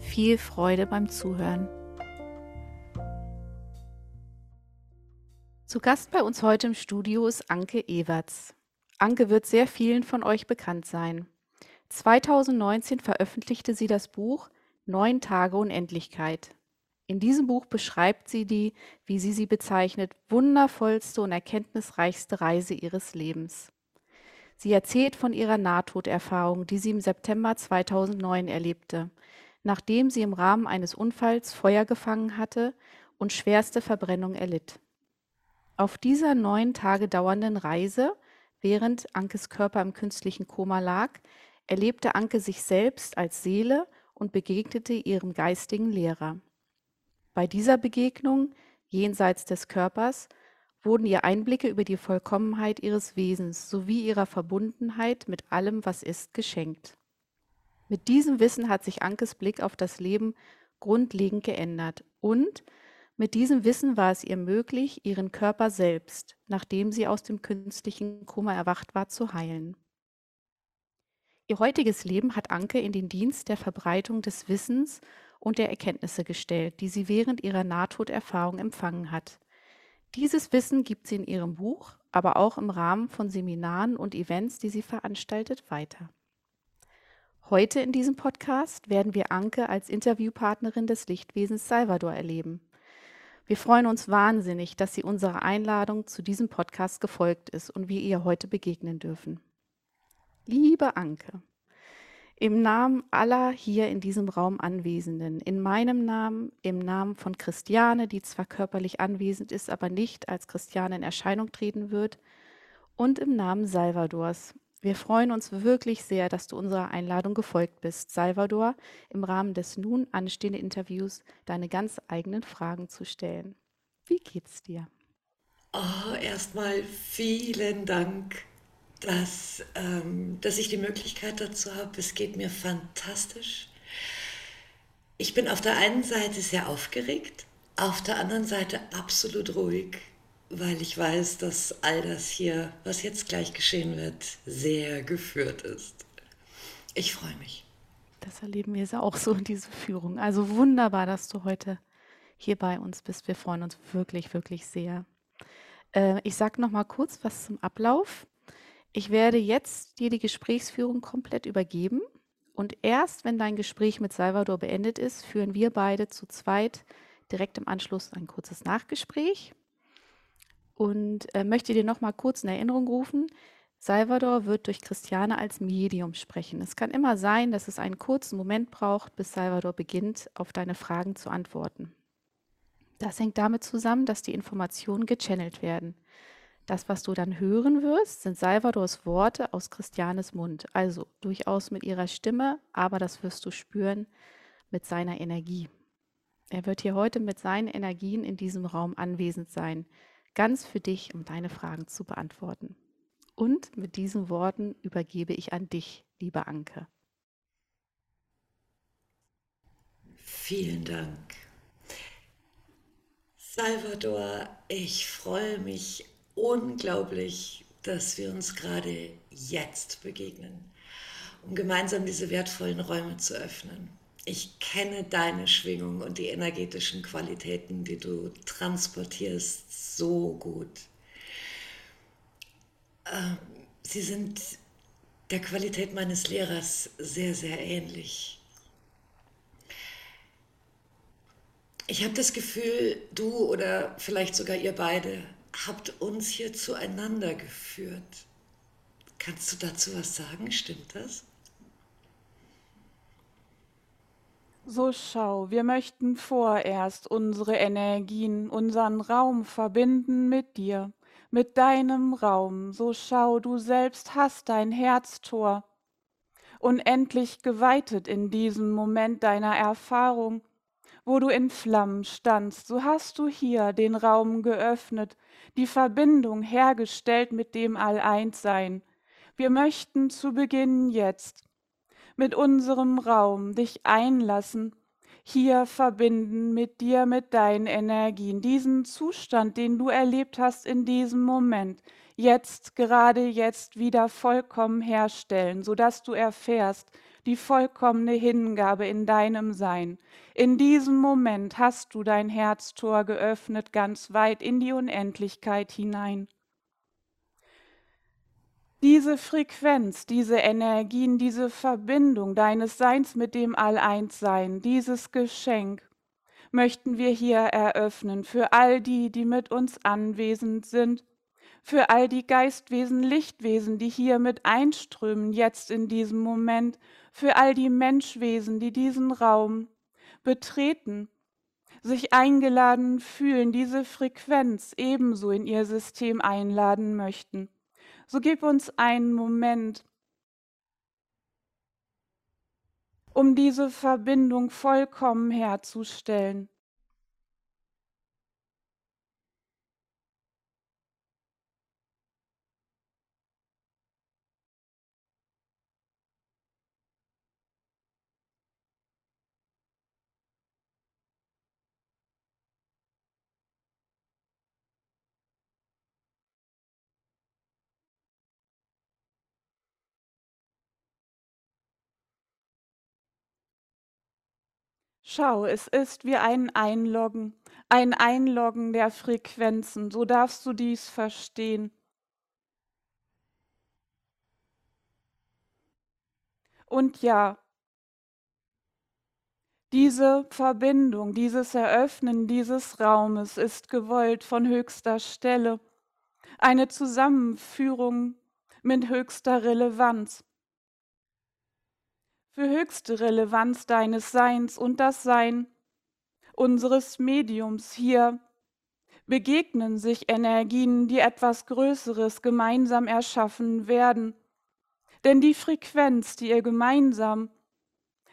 viel Freude beim Zuhören. Zu Gast bei uns heute im Studio ist Anke Ewerts. Anke wird sehr vielen von euch bekannt sein. 2019 veröffentlichte sie das Buch Neun Tage Unendlichkeit. In diesem Buch beschreibt sie die, wie sie sie bezeichnet, wundervollste und erkenntnisreichste Reise ihres Lebens. Sie erzählt von ihrer Nahtoderfahrung, die sie im September 2009 erlebte, nachdem sie im Rahmen eines Unfalls Feuer gefangen hatte und schwerste Verbrennung erlitt. Auf dieser neun Tage dauernden Reise, während Ankes Körper im künstlichen Koma lag, erlebte Anke sich selbst als Seele und begegnete ihrem geistigen Lehrer. Bei dieser Begegnung, jenseits des Körpers, wurden ihr Einblicke über die Vollkommenheit ihres Wesens sowie ihrer Verbundenheit mit allem, was ist, geschenkt. Mit diesem Wissen hat sich Ankes Blick auf das Leben grundlegend geändert und mit diesem Wissen war es ihr möglich, ihren Körper selbst, nachdem sie aus dem künstlichen Koma erwacht war, zu heilen. Ihr heutiges Leben hat Anke in den Dienst der Verbreitung des Wissens und der Erkenntnisse gestellt, die sie während ihrer Nahtoderfahrung empfangen hat. Dieses Wissen gibt sie in ihrem Buch, aber auch im Rahmen von Seminaren und Events, die sie veranstaltet, weiter. Heute in diesem Podcast werden wir Anke als Interviewpartnerin des Lichtwesens Salvador erleben. Wir freuen uns wahnsinnig, dass sie unserer Einladung zu diesem Podcast gefolgt ist und wir ihr heute begegnen dürfen. Liebe Anke, im Namen aller hier in diesem Raum Anwesenden, in meinem Namen, im Namen von Christiane, die zwar körperlich anwesend ist, aber nicht als Christiane in Erscheinung treten wird, und im Namen Salvadors, wir freuen uns wirklich sehr, dass du unserer Einladung gefolgt bist, Salvador, im Rahmen des nun anstehenden Interviews deine ganz eigenen Fragen zu stellen. Wie geht's dir? Oh, erstmal vielen Dank, dass, ähm, dass ich die Möglichkeit dazu habe. Es geht mir fantastisch. Ich bin auf der einen Seite sehr aufgeregt, auf der anderen Seite absolut ruhig weil ich weiß, dass all das hier, was jetzt gleich geschehen wird, sehr geführt ist. Ich freue mich. Das erleben wir auch so in dieser Führung. Also wunderbar, dass du heute hier bei uns bist. Wir freuen uns wirklich, wirklich sehr. Äh, ich sage noch mal kurz was zum Ablauf. Ich werde jetzt dir die Gesprächsführung komplett übergeben. Und erst wenn dein Gespräch mit Salvador beendet ist, führen wir beide zu zweit direkt im Anschluss ein kurzes Nachgespräch und äh, möchte dir noch mal kurz in Erinnerung rufen, Salvador wird durch Christiane als Medium sprechen. Es kann immer sein, dass es einen kurzen Moment braucht, bis Salvador beginnt, auf deine Fragen zu antworten. Das hängt damit zusammen, dass die Informationen gechannelt werden. Das, was du dann hören wirst, sind Salvadors Worte aus Christianes Mund, also durchaus mit ihrer Stimme, aber das wirst du spüren mit seiner Energie. Er wird hier heute mit seinen Energien in diesem Raum anwesend sein ganz für dich, um deine Fragen zu beantworten. Und mit diesen Worten übergebe ich an dich, liebe Anke. Vielen Dank. Salvador, ich freue mich unglaublich, dass wir uns gerade jetzt begegnen, um gemeinsam diese wertvollen Räume zu öffnen ich kenne deine Schwingung und die energetischen Qualitäten, die du transportierst, so gut. Ähm, sie sind der Qualität meines Lehrers sehr, sehr ähnlich. Ich habe das Gefühl, du oder vielleicht sogar ihr beide habt uns hier zueinander geführt. Kannst du dazu was sagen? Stimmt das? So schau, wir möchten vorerst unsere Energien, unseren Raum verbinden mit dir, mit deinem Raum. So schau, du selbst hast dein Herztor unendlich geweitet in diesem Moment deiner Erfahrung, wo du in Flammen standst. So hast du hier den Raum geöffnet, die Verbindung hergestellt mit dem Alleinssein. Wir möchten zu Beginn jetzt mit unserem Raum dich einlassen, hier verbinden mit dir, mit deinen Energien, diesen Zustand, den du erlebt hast in diesem Moment, jetzt, gerade jetzt wieder vollkommen herstellen, sodass du erfährst die vollkommene Hingabe in deinem Sein. In diesem Moment hast du dein Herztor geöffnet, ganz weit in die Unendlichkeit hinein diese Frequenz, diese Energien, diese Verbindung deines Seins mit dem All-Eins-Sein, dieses Geschenk möchten wir hier eröffnen für all die, die mit uns anwesend sind, für all die Geistwesen, Lichtwesen, die hier mit einströmen, jetzt in diesem Moment, für all die Menschwesen, die diesen Raum betreten, sich eingeladen fühlen, diese Frequenz ebenso in ihr System einladen möchten. So gib uns einen Moment, um diese Verbindung vollkommen herzustellen. Schau, es ist wie ein Einloggen, ein Einloggen der Frequenzen, so darfst du dies verstehen. Und ja, diese Verbindung, dieses Eröffnen dieses Raumes ist gewollt von höchster Stelle, eine Zusammenführung mit höchster Relevanz für höchste Relevanz deines Seins und das Sein unseres Mediums hier begegnen sich Energien, die etwas Größeres gemeinsam erschaffen werden. Denn die Frequenz, die ihr gemeinsam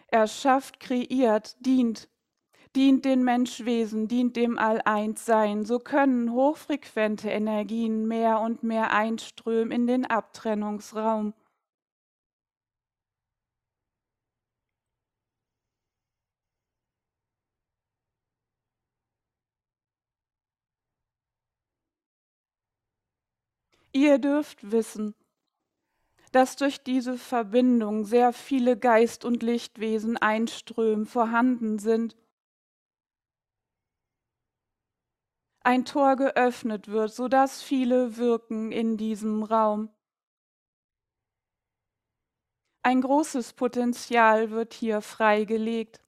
erschafft, kreiert, dient, dient den Menschwesen, dient dem All-Eins-Sein. So können hochfrequente Energien mehr und mehr einströmen in den Abtrennungsraum. Ihr dürft wissen, dass durch diese Verbindung sehr viele Geist- und Lichtwesen einströmen, vorhanden sind. Ein Tor geöffnet wird, sodass viele wirken in diesem Raum. Ein großes Potenzial wird hier freigelegt.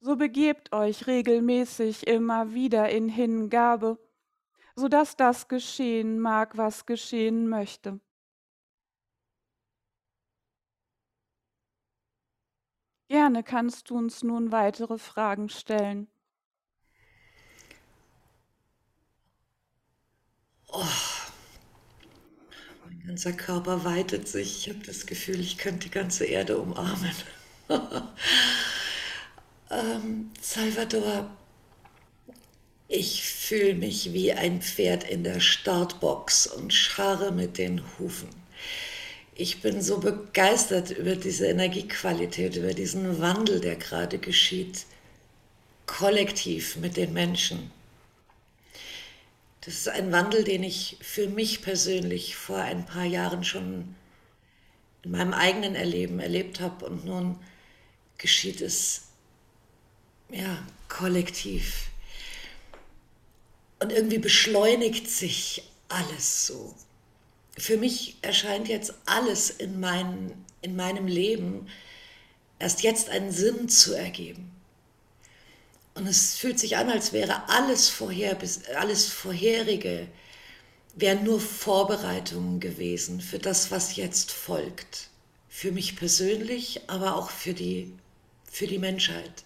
So begebt euch regelmäßig immer wieder in Hingabe, so dass das geschehen mag, was geschehen möchte. Gerne kannst du uns nun weitere Fragen stellen. Oh, mein ganzer Körper weitet sich. Ich habe das Gefühl, ich könnte die ganze Erde umarmen. Ähm, Salvador, ich fühle mich wie ein Pferd in der Startbox und scharre mit den Hufen. Ich bin so begeistert über diese Energiequalität, über diesen Wandel, der gerade geschieht, kollektiv mit den Menschen. Das ist ein Wandel, den ich für mich persönlich vor ein paar Jahren schon in meinem eigenen Erleben erlebt habe und nun geschieht es ja, kollektiv. Und irgendwie beschleunigt sich alles so. Für mich erscheint jetzt alles in, mein, in meinem Leben erst jetzt einen Sinn zu ergeben. Und es fühlt sich an, als wäre alles, vorher, alles Vorherige, wären nur Vorbereitungen gewesen für das, was jetzt folgt. Für mich persönlich, aber auch für die, für die Menschheit.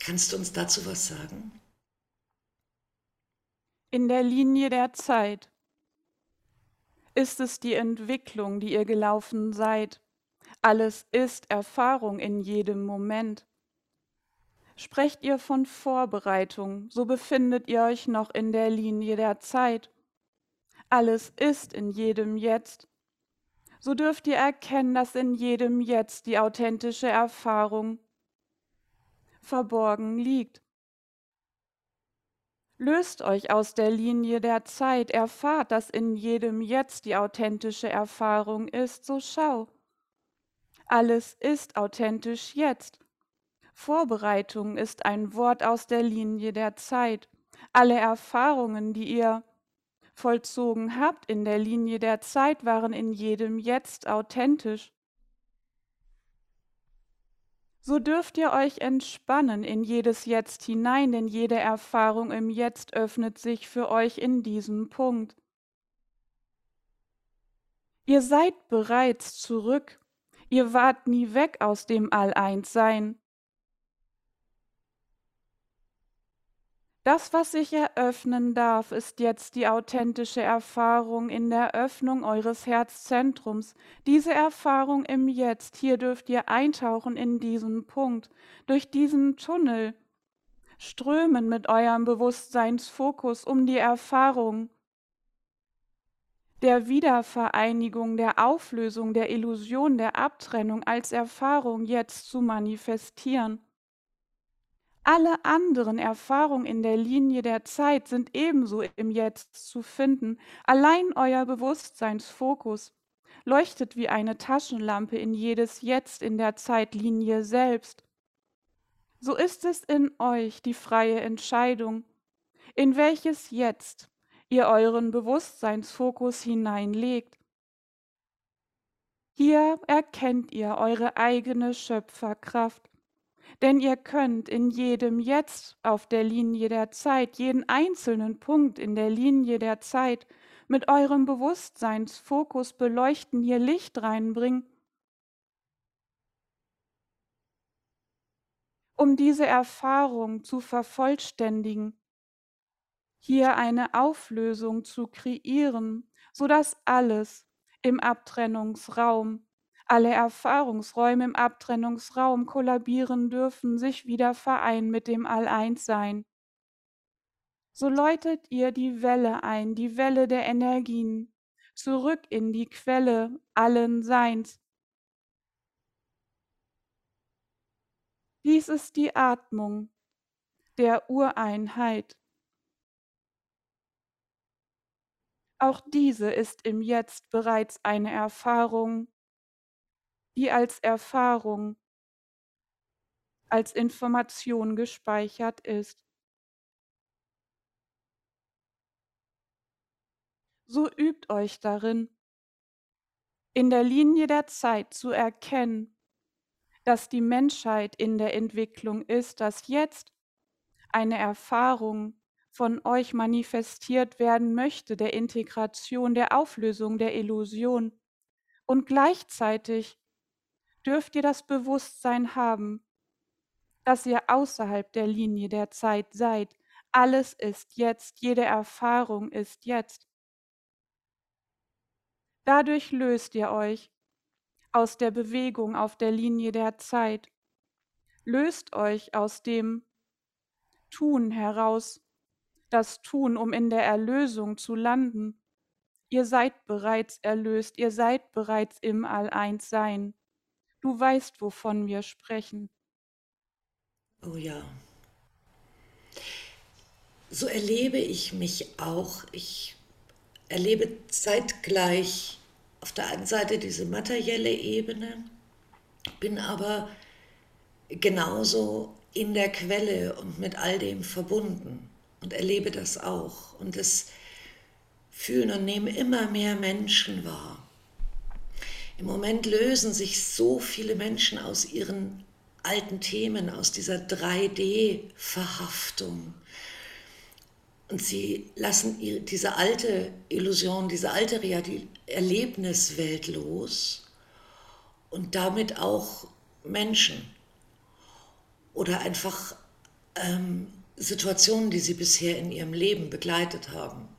Kannst du uns dazu was sagen? In der Linie der Zeit ist es die Entwicklung, die ihr gelaufen seid. Alles ist Erfahrung in jedem Moment. Sprecht ihr von Vorbereitung, so befindet ihr euch noch in der Linie der Zeit. Alles ist in jedem Jetzt. So dürft ihr erkennen, dass in jedem Jetzt die authentische Erfahrung verborgen liegt. Löst euch aus der Linie der Zeit, erfahrt, dass in jedem Jetzt die authentische Erfahrung ist, so schau. Alles ist authentisch jetzt. Vorbereitung ist ein Wort aus der Linie der Zeit. Alle Erfahrungen, die ihr vollzogen habt in der Linie der Zeit, waren in jedem Jetzt authentisch so dürft ihr euch entspannen in jedes Jetzt hinein, denn jede Erfahrung im Jetzt öffnet sich für euch in diesem Punkt. Ihr seid bereits zurück, ihr wart nie weg aus dem All-Eins-Sein. Das, was sich eröffnen darf, ist jetzt die authentische Erfahrung in der Öffnung eures Herzzentrums. Diese Erfahrung im Jetzt. Hier dürft ihr eintauchen in diesen Punkt, durch diesen Tunnel. Strömen mit eurem Bewusstseinsfokus um die Erfahrung der Wiedervereinigung, der Auflösung, der Illusion, der Abtrennung als Erfahrung jetzt zu manifestieren. Alle anderen Erfahrungen in der Linie der Zeit sind ebenso im Jetzt zu finden. Allein euer Bewusstseinsfokus leuchtet wie eine Taschenlampe in jedes Jetzt in der Zeitlinie selbst. So ist es in euch die freie Entscheidung, in welches Jetzt ihr euren Bewusstseinsfokus hineinlegt. Hier erkennt ihr eure eigene Schöpferkraft denn ihr könnt in jedem Jetzt auf der Linie der Zeit, jeden einzelnen Punkt in der Linie der Zeit mit eurem Bewusstseinsfokus beleuchten, hier Licht reinbringen, um diese Erfahrung zu vervollständigen, hier eine Auflösung zu kreieren, sodass alles im Abtrennungsraum alle Erfahrungsräume im Abtrennungsraum kollabieren dürfen, sich wieder vereinen mit dem All-Eins-Sein. So läutet ihr die Welle ein, die Welle der Energien, zurück in die Quelle allen Seins. Dies ist die Atmung der Ureinheit. Auch diese ist im Jetzt bereits eine Erfahrung die als Erfahrung, als Information gespeichert ist. So übt euch darin, in der Linie der Zeit zu erkennen, dass die Menschheit in der Entwicklung ist, dass jetzt eine Erfahrung von euch manifestiert werden möchte, der Integration, der Auflösung der Illusion und gleichzeitig dürft ihr das Bewusstsein haben, dass ihr außerhalb der Linie der Zeit seid. Alles ist jetzt, jede Erfahrung ist jetzt. Dadurch löst ihr euch aus der Bewegung auf der Linie der Zeit. Löst euch aus dem Tun heraus, das Tun, um in der Erlösung zu landen. Ihr seid bereits erlöst, ihr seid bereits im All-Eins-Sein. Du weißt, wovon wir sprechen. Oh ja. So erlebe ich mich auch. Ich erlebe zeitgleich auf der einen Seite diese materielle Ebene, bin aber genauso in der Quelle und mit all dem verbunden und erlebe das auch. Und es fühlen und nehmen immer mehr Menschen wahr Im Moment lösen sich so viele Menschen aus ihren alten Themen, aus dieser 3D-Verhaftung. Und sie lassen diese alte Illusion, diese alte Erlebniswelt los und damit auch Menschen oder einfach ähm, Situationen, die sie bisher in ihrem Leben begleitet haben.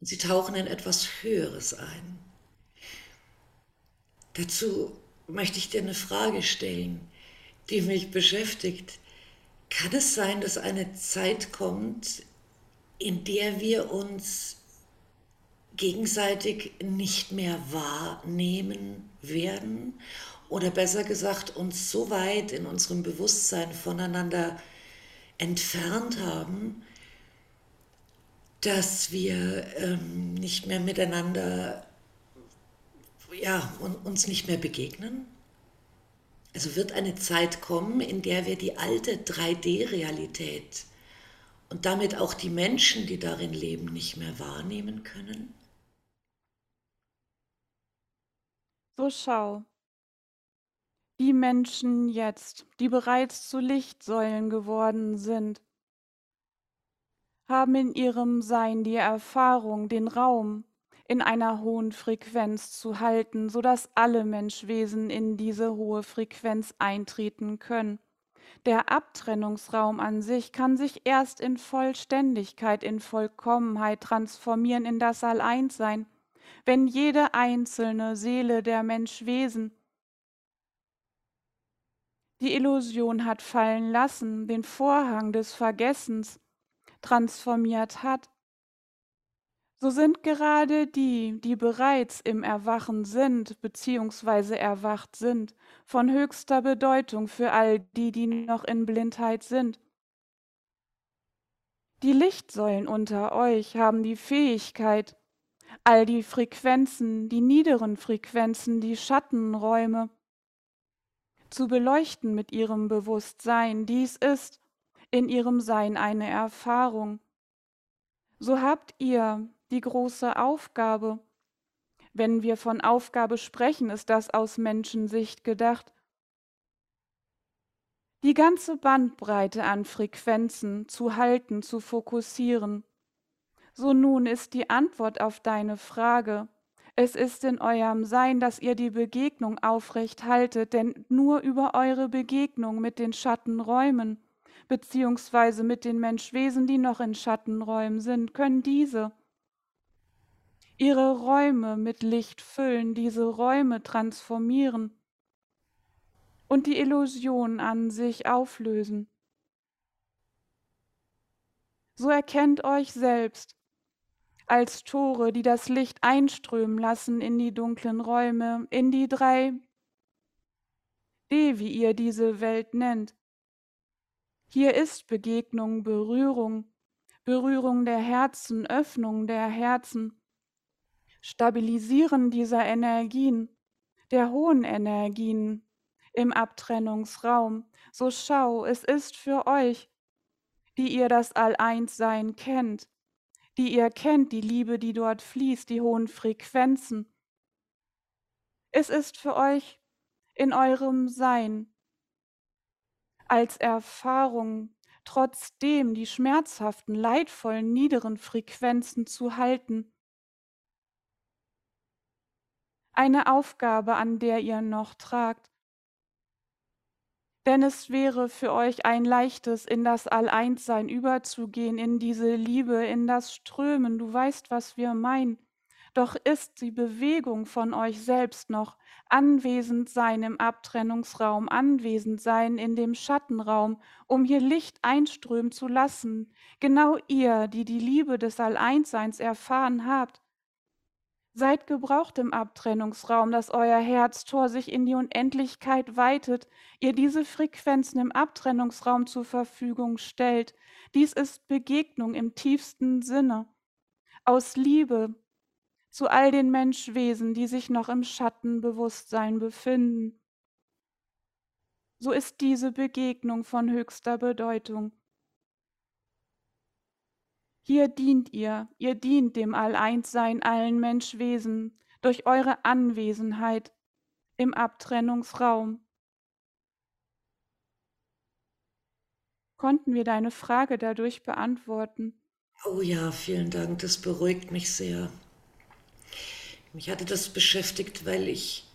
Sie tauchen in etwas Höheres ein. Dazu möchte ich dir eine Frage stellen, die mich beschäftigt. Kann es sein, dass eine Zeit kommt, in der wir uns gegenseitig nicht mehr wahrnehmen werden oder besser gesagt uns so weit in unserem Bewusstsein voneinander entfernt haben, dass wir ähm, nicht mehr miteinander, ja, uns nicht mehr begegnen? Also wird eine Zeit kommen, in der wir die alte 3D-Realität und damit auch die Menschen, die darin leben, nicht mehr wahrnehmen können? So schau, die Menschen jetzt, die bereits zu Lichtsäulen geworden sind, haben in ihrem Sein die Erfahrung, den Raum in einer hohen Frequenz zu halten, sodass alle Menschwesen in diese hohe Frequenz eintreten können. Der Abtrennungsraum an sich kann sich erst in Vollständigkeit, in Vollkommenheit transformieren in das Alleinssein, wenn jede einzelne Seele der Menschwesen die Illusion hat fallen lassen, den Vorhang des Vergessens transformiert hat, so sind gerade die, die bereits im Erwachen sind bzw. erwacht sind, von höchster Bedeutung für all die, die noch in Blindheit sind. Die Lichtsäulen unter euch haben die Fähigkeit, all die Frequenzen, die niederen Frequenzen, die Schattenräume, zu beleuchten mit ihrem Bewusstsein. Dies ist in ihrem Sein eine Erfahrung. So habt ihr die große Aufgabe. Wenn wir von Aufgabe sprechen, ist das aus Menschensicht gedacht. Die ganze Bandbreite an Frequenzen zu halten, zu fokussieren. So nun ist die Antwort auf deine Frage, es ist in eurem Sein, dass ihr die Begegnung aufrecht haltet, denn nur über eure Begegnung mit den Schattenräumen beziehungsweise mit den Menschwesen, die noch in Schattenräumen sind, können diese ihre Räume mit Licht füllen, diese Räume transformieren und die Illusion an sich auflösen. So erkennt euch selbst als Tore, die das Licht einströmen lassen in die dunklen Räume, in die drei D, wie ihr diese Welt nennt. Hier ist Begegnung, Berührung, Berührung der Herzen, Öffnung der Herzen, Stabilisieren dieser Energien, der hohen Energien im Abtrennungsraum. So schau, es ist für euch, die ihr das All-Eins-Sein kennt, die ihr kennt, die Liebe, die dort fließt, die hohen Frequenzen. Es ist für euch in eurem Sein als Erfahrung trotzdem die schmerzhaften, leidvollen, niederen Frequenzen zu halten. Eine Aufgabe, an der ihr noch tragt. Denn es wäre für euch ein leichtes, in das All-Eins-Sein überzugehen, in diese Liebe, in das Strömen. Du weißt, was wir meinen. Doch ist die Bewegung von euch selbst noch anwesend sein im Abtrennungsraum, anwesend sein in dem Schattenraum, um hier Licht einströmen zu lassen. Genau ihr, die die Liebe des All-Eins-Seins erfahren habt, Seid gebraucht im Abtrennungsraum, dass euer Herztor sich in die Unendlichkeit weitet, ihr diese Frequenzen im Abtrennungsraum zur Verfügung stellt. Dies ist Begegnung im tiefsten Sinne. Aus Liebe zu all den Menschwesen, die sich noch im Schattenbewusstsein befinden. So ist diese Begegnung von höchster Bedeutung. Hier dient ihr, ihr dient dem All-Eins-Sein allen Menschwesen, durch eure Anwesenheit im Abtrennungsraum. Konnten wir deine Frage dadurch beantworten? Oh ja, vielen Dank, das beruhigt mich sehr. Mich hatte das beschäftigt, weil ich,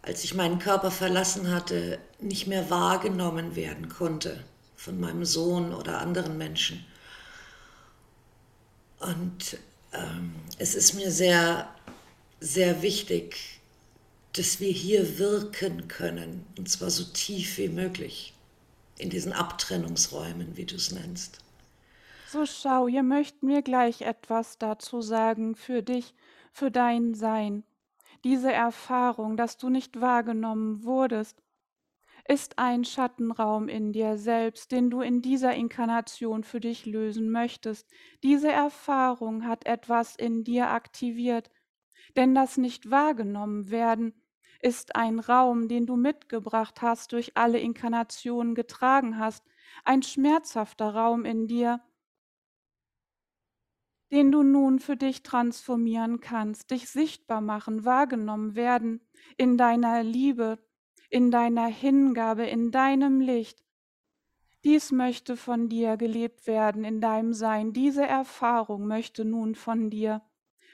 als ich meinen Körper verlassen hatte, nicht mehr wahrgenommen werden konnte von meinem Sohn oder anderen Menschen. Und ähm, es ist mir sehr, sehr wichtig, dass wir hier wirken können, und zwar so tief wie möglich, in diesen Abtrennungsräumen, wie du es nennst. So schau, hier möchten wir gleich etwas dazu sagen für dich, für dein Sein. Diese Erfahrung, dass du nicht wahrgenommen wurdest, ist ein Schattenraum in dir selbst, den du in dieser Inkarnation für dich lösen möchtest. Diese Erfahrung hat etwas in dir aktiviert, denn das nicht wahrgenommen werden ist ein Raum, den du mitgebracht hast, durch alle Inkarnationen getragen hast, ein schmerzhafter Raum in dir, den du nun für dich transformieren kannst, dich sichtbar machen, wahrgenommen werden in deiner Liebe, in deiner Hingabe, in deinem Licht. Dies möchte von dir gelebt werden in deinem Sein. Diese Erfahrung möchte nun von dir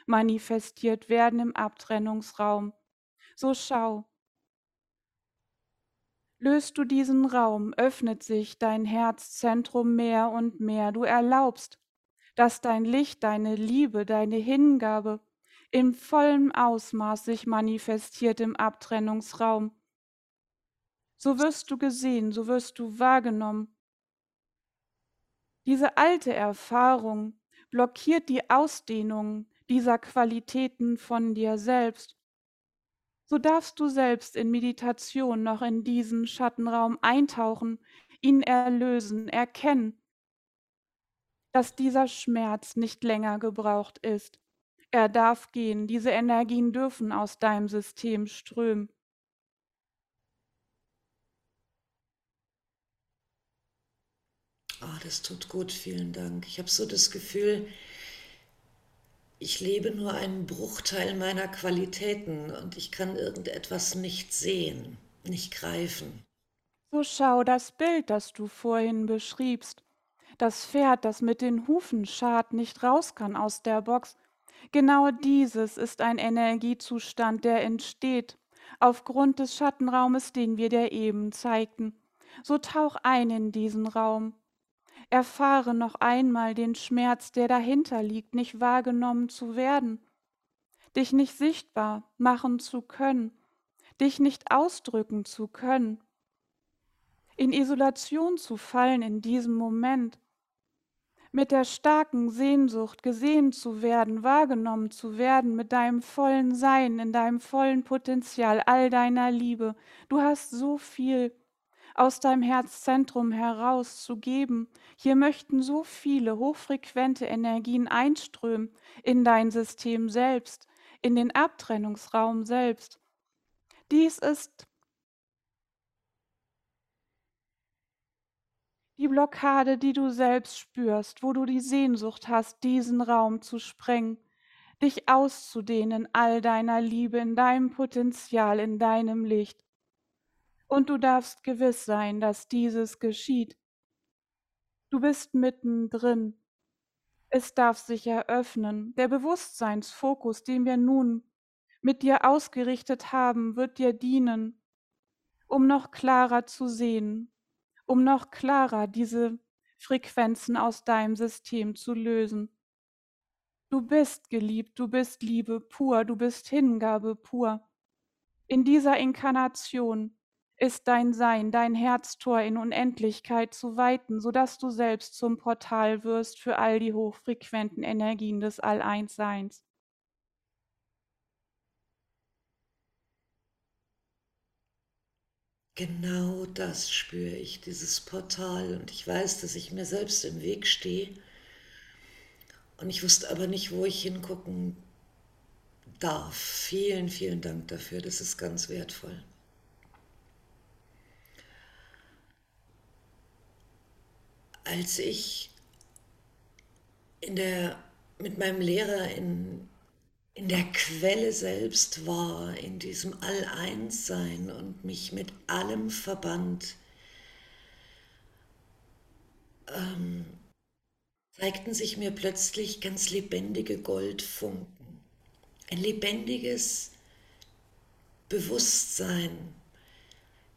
manifestiert werden im Abtrennungsraum. So schau. Löst du diesen Raum, öffnet sich dein Herzzentrum mehr und mehr. Du erlaubst, dass dein Licht, deine Liebe, deine Hingabe im vollen Ausmaß sich manifestiert im Abtrennungsraum. So wirst du gesehen, so wirst du wahrgenommen. Diese alte Erfahrung blockiert die Ausdehnung dieser Qualitäten von dir selbst so darfst du selbst in Meditation noch in diesen Schattenraum eintauchen, ihn erlösen, erkennen, dass dieser Schmerz nicht länger gebraucht ist. Er darf gehen, diese Energien dürfen aus deinem System strömen. Oh, das tut gut, vielen Dank. Ich habe so das Gefühl, ich lebe nur einen Bruchteil meiner Qualitäten und ich kann irgendetwas nicht sehen, nicht greifen. So schau das Bild, das du vorhin beschriebst. Das Pferd, das mit den Hufen schart, nicht raus kann aus der Box. Genau dieses ist ein Energiezustand, der entsteht aufgrund des Schattenraumes, den wir dir eben zeigten. So tauch ein in diesen Raum. Erfahre noch einmal den Schmerz, der dahinter liegt, nicht wahrgenommen zu werden, dich nicht sichtbar machen zu können, dich nicht ausdrücken zu können, in Isolation zu fallen in diesem Moment, mit der starken Sehnsucht gesehen zu werden, wahrgenommen zu werden, mit deinem vollen Sein, in deinem vollen Potenzial, all deiner Liebe. Du hast so viel aus deinem Herzzentrum heraus zu geben. Hier möchten so viele hochfrequente Energien einströmen in dein System selbst, in den Abtrennungsraum selbst. Dies ist die Blockade, die du selbst spürst, wo du die Sehnsucht hast, diesen Raum zu sprengen, dich auszudehnen, all deiner Liebe, in deinem Potenzial, in deinem Licht und du darfst gewiss sein, dass dieses geschieht. Du bist mittendrin. Es darf sich eröffnen. Der Bewusstseinsfokus, den wir nun mit dir ausgerichtet haben, wird dir dienen, um noch klarer zu sehen, um noch klarer diese Frequenzen aus deinem System zu lösen. Du bist geliebt, du bist Liebe pur, du bist Hingabe pur. In dieser Inkarnation ist dein Sein, dein Herztor in Unendlichkeit zu weiten, sodass du selbst zum Portal wirst für all die hochfrequenten Energien des All-Eins-Seins. Genau das spüre ich, dieses Portal. Und ich weiß, dass ich mir selbst im Weg stehe. Und ich wusste aber nicht, wo ich hingucken darf. Vielen, vielen Dank dafür. Das ist ganz wertvoll. Als ich in der, mit meinem Lehrer in in der Quelle selbst war, in diesem All-Eins-Sein und mich mit allem verband, ähm, zeigten sich mir plötzlich ganz lebendige Goldfunken. Ein lebendiges Bewusstsein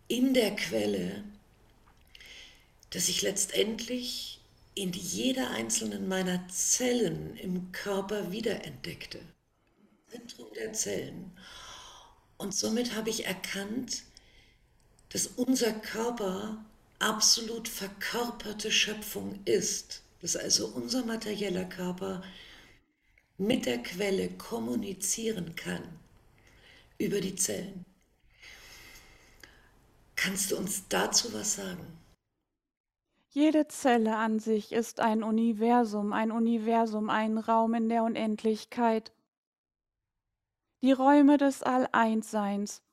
in der Quelle, das ich letztendlich in jeder einzelnen meiner Zellen im Körper wiederentdeckte. Zentrum der Zellen. Und somit habe ich erkannt, dass unser Körper absolut verkörperte Schöpfung ist, dass also unser materieller Körper mit der Quelle kommunizieren kann über die Zellen. Kannst du uns dazu was sagen? Jede Zelle an sich ist ein Universum, ein Universum, ein Raum in der Unendlichkeit. Die Räume des All-Eins-Seins.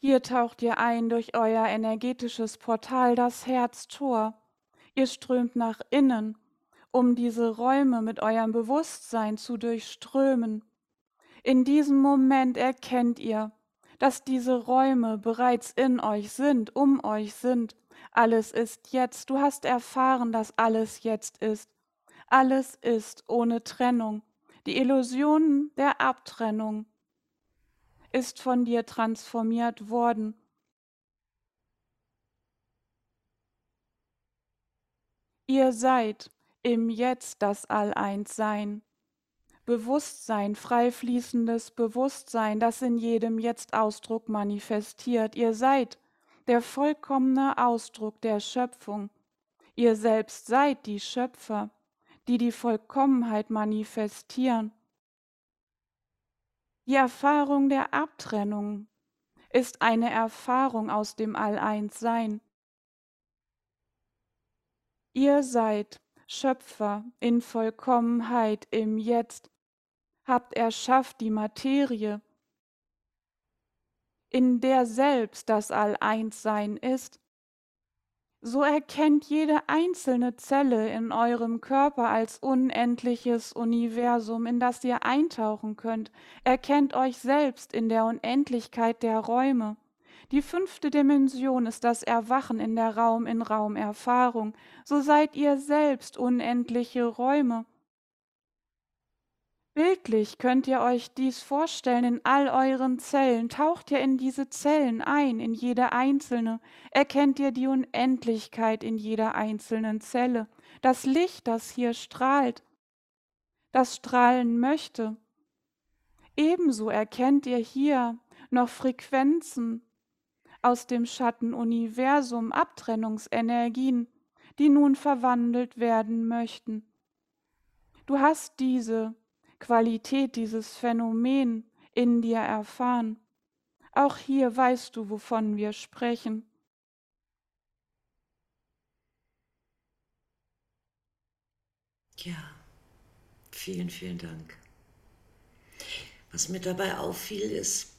Hier taucht ihr ein durch euer energetisches Portal, das Herztor. Ihr strömt nach innen, um diese Räume mit eurem Bewusstsein zu durchströmen. In diesem Moment erkennt ihr, dass diese Räume bereits in euch sind, um euch sind alles ist jetzt. Du hast erfahren, dass alles jetzt ist. Alles ist ohne Trennung. Die Illusion der Abtrennung ist von dir transformiert worden. Ihr seid im Jetzt das All-Eins-Sein. Bewusstsein, frei fließendes Bewusstsein, das in jedem Jetzt-Ausdruck manifestiert. Ihr seid der vollkommene Ausdruck der Schöpfung. Ihr selbst seid die Schöpfer, die die Vollkommenheit manifestieren. Die Erfahrung der Abtrennung ist eine Erfahrung aus dem All-Eins-Sein. Ihr seid Schöpfer in Vollkommenheit im Jetzt, habt erschafft die Materie, in der selbst das All-Eins-Sein ist, so erkennt jede einzelne Zelle in eurem Körper als unendliches Universum, in das ihr eintauchen könnt, erkennt euch selbst in der Unendlichkeit der Räume. Die fünfte Dimension ist das Erwachen in der Raum-in-Raum-Erfahrung, so seid ihr selbst unendliche Räume. Bildlich könnt ihr euch dies vorstellen in all euren Zellen. Taucht ihr in diese Zellen ein, in jede einzelne, erkennt ihr die Unendlichkeit in jeder einzelnen Zelle. Das Licht, das hier strahlt, das strahlen möchte. Ebenso erkennt ihr hier noch Frequenzen aus dem Schattenuniversum, Abtrennungsenergien, die nun verwandelt werden möchten. Du hast diese Qualität, dieses Phänomen in dir erfahren. Auch hier weißt du, wovon wir sprechen. Ja, vielen, vielen Dank. Was mir dabei auffiel, ist,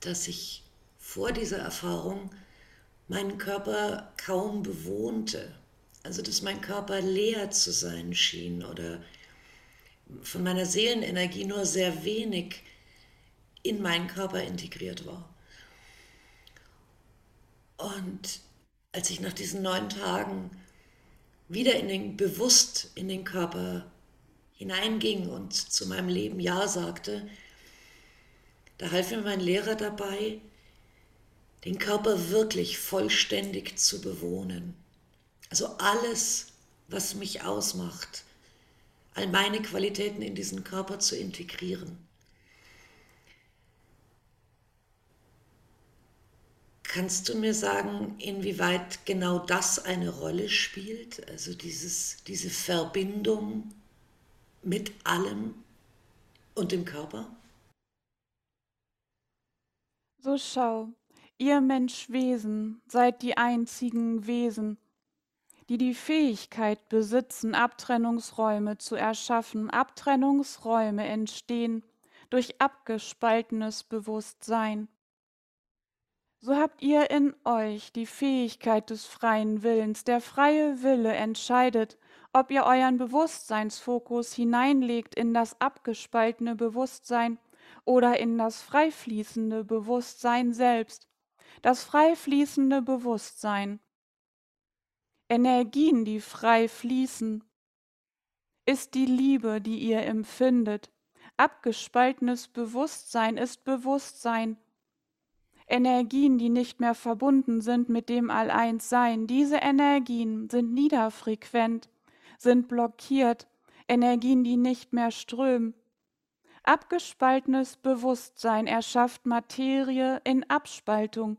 dass ich vor dieser Erfahrung meinen Körper kaum bewohnte. Also dass mein Körper leer zu sein schien oder von meiner Seelenenergie nur sehr wenig in meinen Körper integriert war. Und als ich nach diesen neun Tagen wieder in den, bewusst in den Körper hineinging und zu meinem Leben Ja sagte, da half mir mein Lehrer dabei, den Körper wirklich vollständig zu bewohnen. Also alles, was mich ausmacht, all meine Qualitäten in diesen Körper zu integrieren. Kannst du mir sagen, inwieweit genau das eine Rolle spielt, also dieses, diese Verbindung mit allem und dem Körper? So schau, ihr Menschwesen seid die einzigen Wesen, die die Fähigkeit besitzen, Abtrennungsräume zu erschaffen. Abtrennungsräume entstehen durch abgespaltenes Bewusstsein. So habt ihr in euch die Fähigkeit des freien Willens. Der freie Wille entscheidet, ob ihr euren Bewusstseinsfokus hineinlegt in das abgespaltene Bewusstsein oder in das freifließende Bewusstsein selbst. Das freifließende Bewusstsein. Energien, die frei fließen, ist die Liebe, die ihr empfindet. Abgespaltenes Bewusstsein ist Bewusstsein. Energien, die nicht mehr verbunden sind mit dem All-Eins-Sein, diese Energien sind niederfrequent, sind blockiert, Energien, die nicht mehr strömen. Abgespaltenes Bewusstsein erschafft Materie in Abspaltung,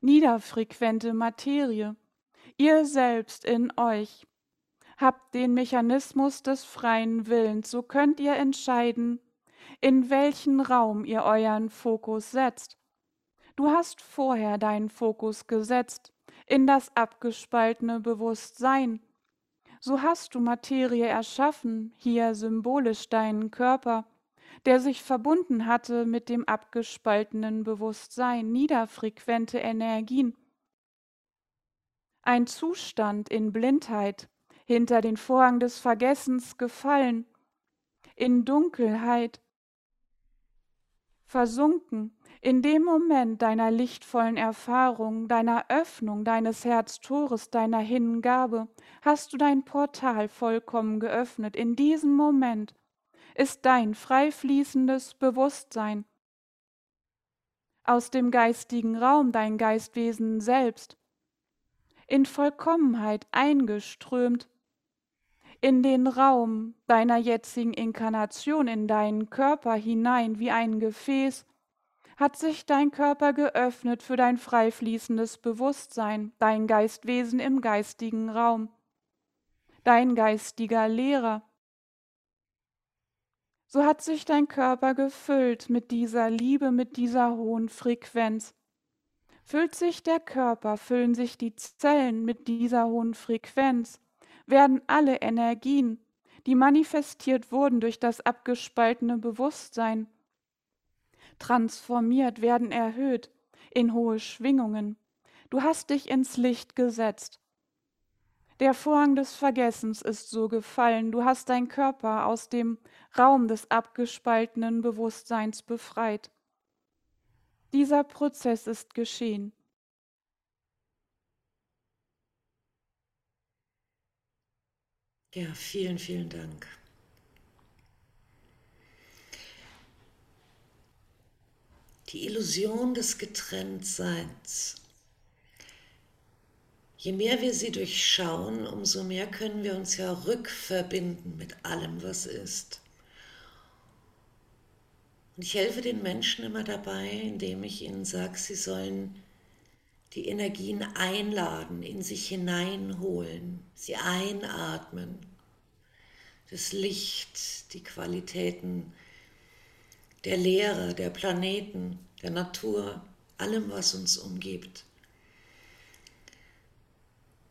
niederfrequente Materie. Ihr selbst in euch habt den Mechanismus des freien Willens, so könnt ihr entscheiden, in welchen Raum ihr euren Fokus setzt. Du hast vorher deinen Fokus gesetzt in das abgespaltene Bewusstsein. So hast du Materie erschaffen, hier symbolisch deinen Körper, der sich verbunden hatte mit dem abgespaltenen Bewusstsein, niederfrequente Energien. Ein Zustand in Blindheit, hinter den Vorhang des Vergessens gefallen, in Dunkelheit, versunken, in dem Moment deiner lichtvollen Erfahrung, deiner Öffnung deines Herztores, deiner Hingabe, hast du dein Portal vollkommen geöffnet. In diesem Moment ist dein frei fließendes Bewusstsein aus dem geistigen Raum, dein Geistwesen selbst, in Vollkommenheit eingeströmt in den Raum deiner jetzigen Inkarnation, in deinen Körper hinein wie ein Gefäß, hat sich dein Körper geöffnet für dein frei fließendes Bewusstsein, dein Geistwesen im geistigen Raum, dein geistiger Lehrer, so hat sich dein Körper gefüllt mit dieser Liebe, mit dieser hohen Frequenz. Füllt sich der Körper, füllen sich die Zellen mit dieser hohen Frequenz, werden alle Energien, die manifestiert wurden durch das abgespaltene Bewusstsein, transformiert, werden erhöht in hohe Schwingungen. Du hast dich ins Licht gesetzt. Der Vorhang des Vergessens ist so gefallen, du hast dein Körper aus dem Raum des abgespaltenen Bewusstseins befreit. Dieser Prozess ist geschehen. Ja, vielen, vielen Dank. Die Illusion des Getrenntseins Je mehr wir sie durchschauen, umso mehr können wir uns ja rückverbinden mit allem, was ist. Und ich helfe den Menschen immer dabei, indem ich ihnen sage, sie sollen die Energien einladen, in sich hineinholen, sie einatmen. Das Licht, die Qualitäten der Lehre, der Planeten, der Natur, allem, was uns umgibt.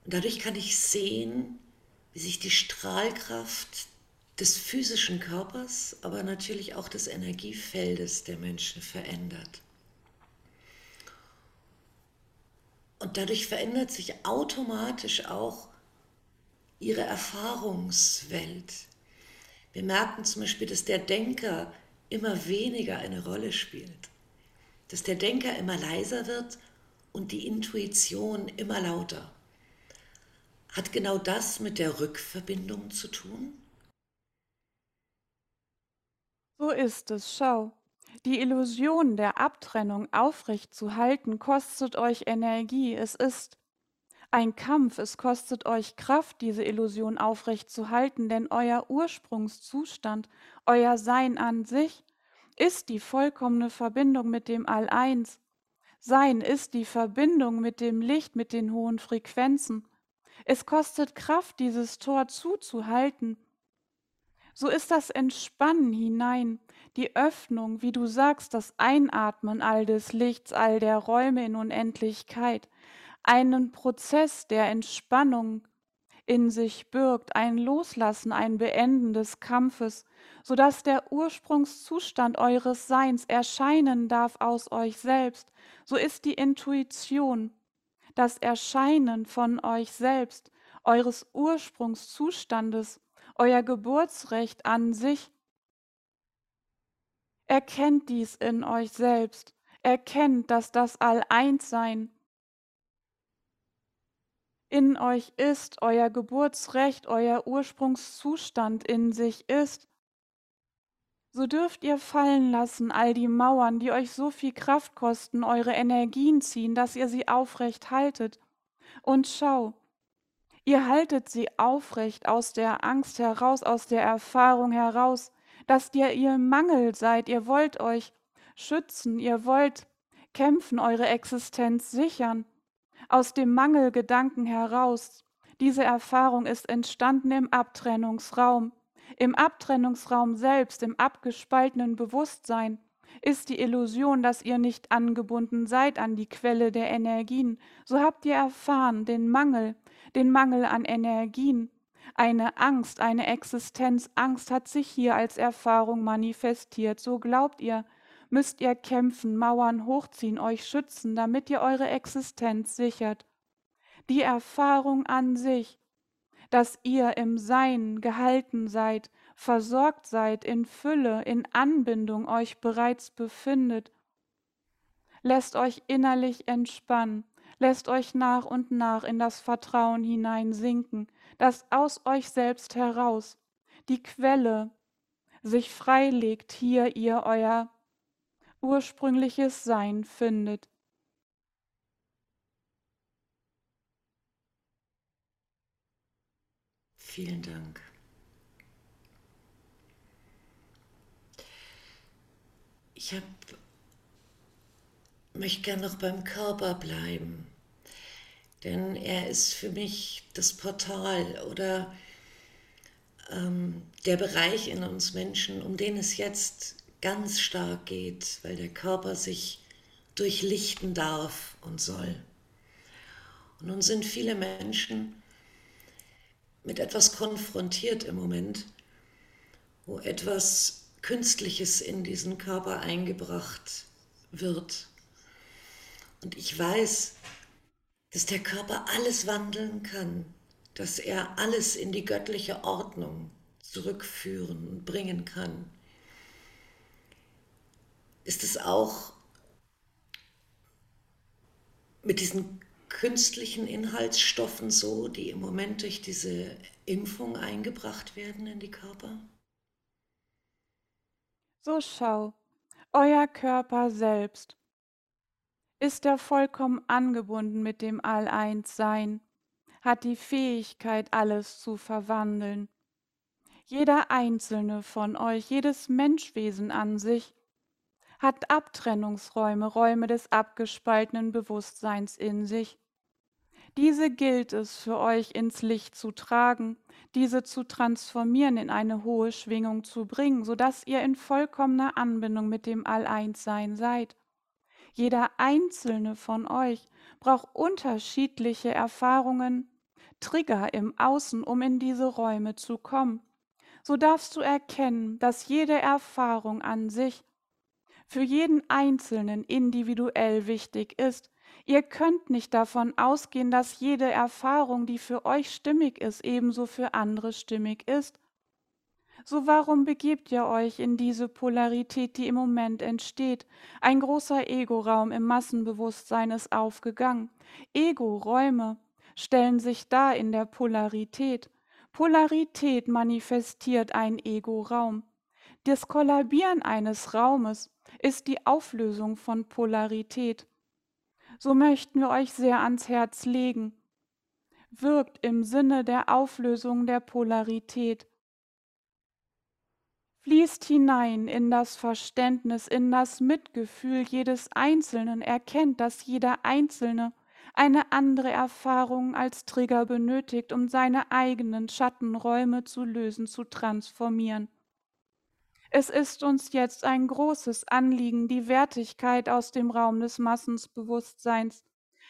Und dadurch kann ich sehen, wie sich die Strahlkraft des physischen Körpers, aber natürlich auch des Energiefeldes der Menschen verändert. Und dadurch verändert sich automatisch auch ihre Erfahrungswelt. Wir merken zum Beispiel, dass der Denker immer weniger eine Rolle spielt, dass der Denker immer leiser wird und die Intuition immer lauter. Hat genau das mit der Rückverbindung zu tun? So ist es, schau. Die Illusion der Abtrennung aufrechtzuhalten kostet euch Energie. Es ist ein Kampf, es kostet euch Kraft, diese Illusion aufrechtzuhalten, denn euer Ursprungszustand, euer Sein an sich ist die vollkommene Verbindung mit dem All-Eins. Sein ist die Verbindung mit dem Licht, mit den hohen Frequenzen. Es kostet Kraft, dieses Tor zuzuhalten. So ist das Entspannen hinein, die Öffnung, wie du sagst, das Einatmen all des Lichts, all der Räume in Unendlichkeit, einen Prozess der Entspannung in sich birgt, ein Loslassen, ein Beenden des Kampfes, so dass der Ursprungszustand eures Seins erscheinen darf aus euch selbst. So ist die Intuition, das Erscheinen von euch selbst, eures Ursprungszustandes, euer Geburtsrecht an sich. Erkennt dies in euch selbst, erkennt, dass das All-Eins-Sein in euch ist, euer Geburtsrecht, euer Ursprungszustand in sich ist. So dürft ihr fallen lassen all die Mauern, die euch so viel Kraft kosten, eure Energien ziehen, dass ihr sie aufrecht haltet. Und schau, ihr haltet sie aufrecht aus der Angst heraus, aus der Erfahrung heraus, dass ihr ihr Mangel seid, ihr wollt euch schützen, ihr wollt kämpfen, eure Existenz sichern, aus dem Mangelgedanken heraus. Diese Erfahrung ist entstanden im Abtrennungsraum. Im Abtrennungsraum selbst, im abgespaltenen Bewusstsein, ist die Illusion, dass ihr nicht angebunden seid an die Quelle der Energien. So habt ihr erfahren den Mangel, den Mangel an Energien. Eine Angst, eine Existenzangst hat sich hier als Erfahrung manifestiert. So glaubt ihr, müsst ihr kämpfen, Mauern hochziehen, euch schützen, damit ihr eure Existenz sichert. Die Erfahrung an sich, dass ihr im Sein gehalten seid, versorgt seid, in Fülle, in Anbindung euch bereits befindet. Lässt euch innerlich entspannen, lässt euch nach und nach in das Vertrauen hineinsinken, dass aus euch selbst heraus die Quelle sich freilegt, hier ihr euer ursprüngliches Sein findet. Vielen Dank. Ich hab, möchte gerne noch beim Körper bleiben, denn er ist für mich das Portal oder ähm, der Bereich in uns Menschen, um den es jetzt ganz stark geht, weil der Körper sich durchlichten darf und soll. Und nun sind viele Menschen mit etwas konfrontiert im Moment, wo etwas Künstliches in diesen Körper eingebracht wird. Und ich weiß, dass der Körper alles wandeln kann, dass er alles in die göttliche Ordnung zurückführen und bringen kann. Ist es auch mit diesen künstlichen Inhaltsstoffen so, die im Moment durch diese Impfung eingebracht werden in die Körper? So schau, euer Körper selbst ist er vollkommen angebunden mit dem All-Eins-Sein, hat die Fähigkeit, alles zu verwandeln. Jeder einzelne von euch, jedes Menschwesen an sich, hat Abtrennungsräume, Räume des abgespaltenen Bewusstseins in sich. Diese gilt es für euch ins Licht zu tragen, diese zu transformieren, in eine hohe Schwingung zu bringen, sodass ihr in vollkommener Anbindung mit dem All-Eins-Sein seid. Jeder einzelne von euch braucht unterschiedliche Erfahrungen, Trigger im Außen, um in diese Räume zu kommen. So darfst du erkennen, dass jede Erfahrung an sich für jeden Einzelnen individuell wichtig ist. Ihr könnt nicht davon ausgehen, dass jede Erfahrung, die für euch stimmig ist, ebenso für andere stimmig ist. So warum begebt ihr euch in diese Polarität, die im Moment entsteht? Ein großer Ego-Raum im Massenbewusstsein ist aufgegangen. Ego-Räume stellen sich dar in der Polarität. Polarität manifestiert ein Ego-Raum. Das Kollabieren eines Raumes ist die Auflösung von Polarität. So möchten wir euch sehr ans Herz legen. Wirkt im Sinne der Auflösung der Polarität. Fließt hinein in das Verständnis, in das Mitgefühl jedes Einzelnen, erkennt, dass jeder Einzelne eine andere Erfahrung als Trigger benötigt, um seine eigenen Schattenräume zu lösen, zu transformieren. Es ist uns jetzt ein großes Anliegen, die Wertigkeit aus dem Raum des Massensbewusstseins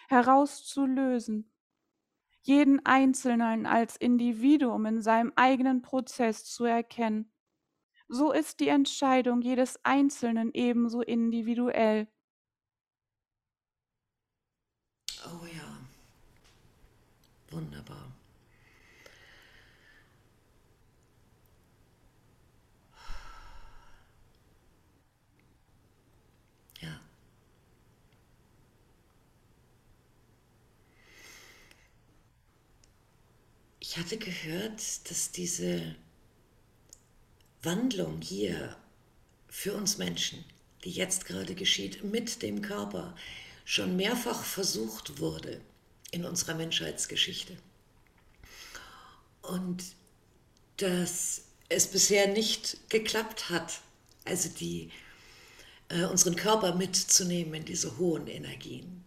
herauszulösen, jeden Einzelnen als Individuum in seinem eigenen Prozess zu erkennen so ist die Entscheidung jedes Einzelnen ebenso individuell. Oh ja, wunderbar. Ja. Ich hatte gehört, dass diese Wandlung hier für uns Menschen, die jetzt gerade geschieht, mit dem Körper, schon mehrfach versucht wurde in unserer Menschheitsgeschichte. Und dass es bisher nicht geklappt hat, also die, äh, unseren Körper mitzunehmen in diese hohen Energien.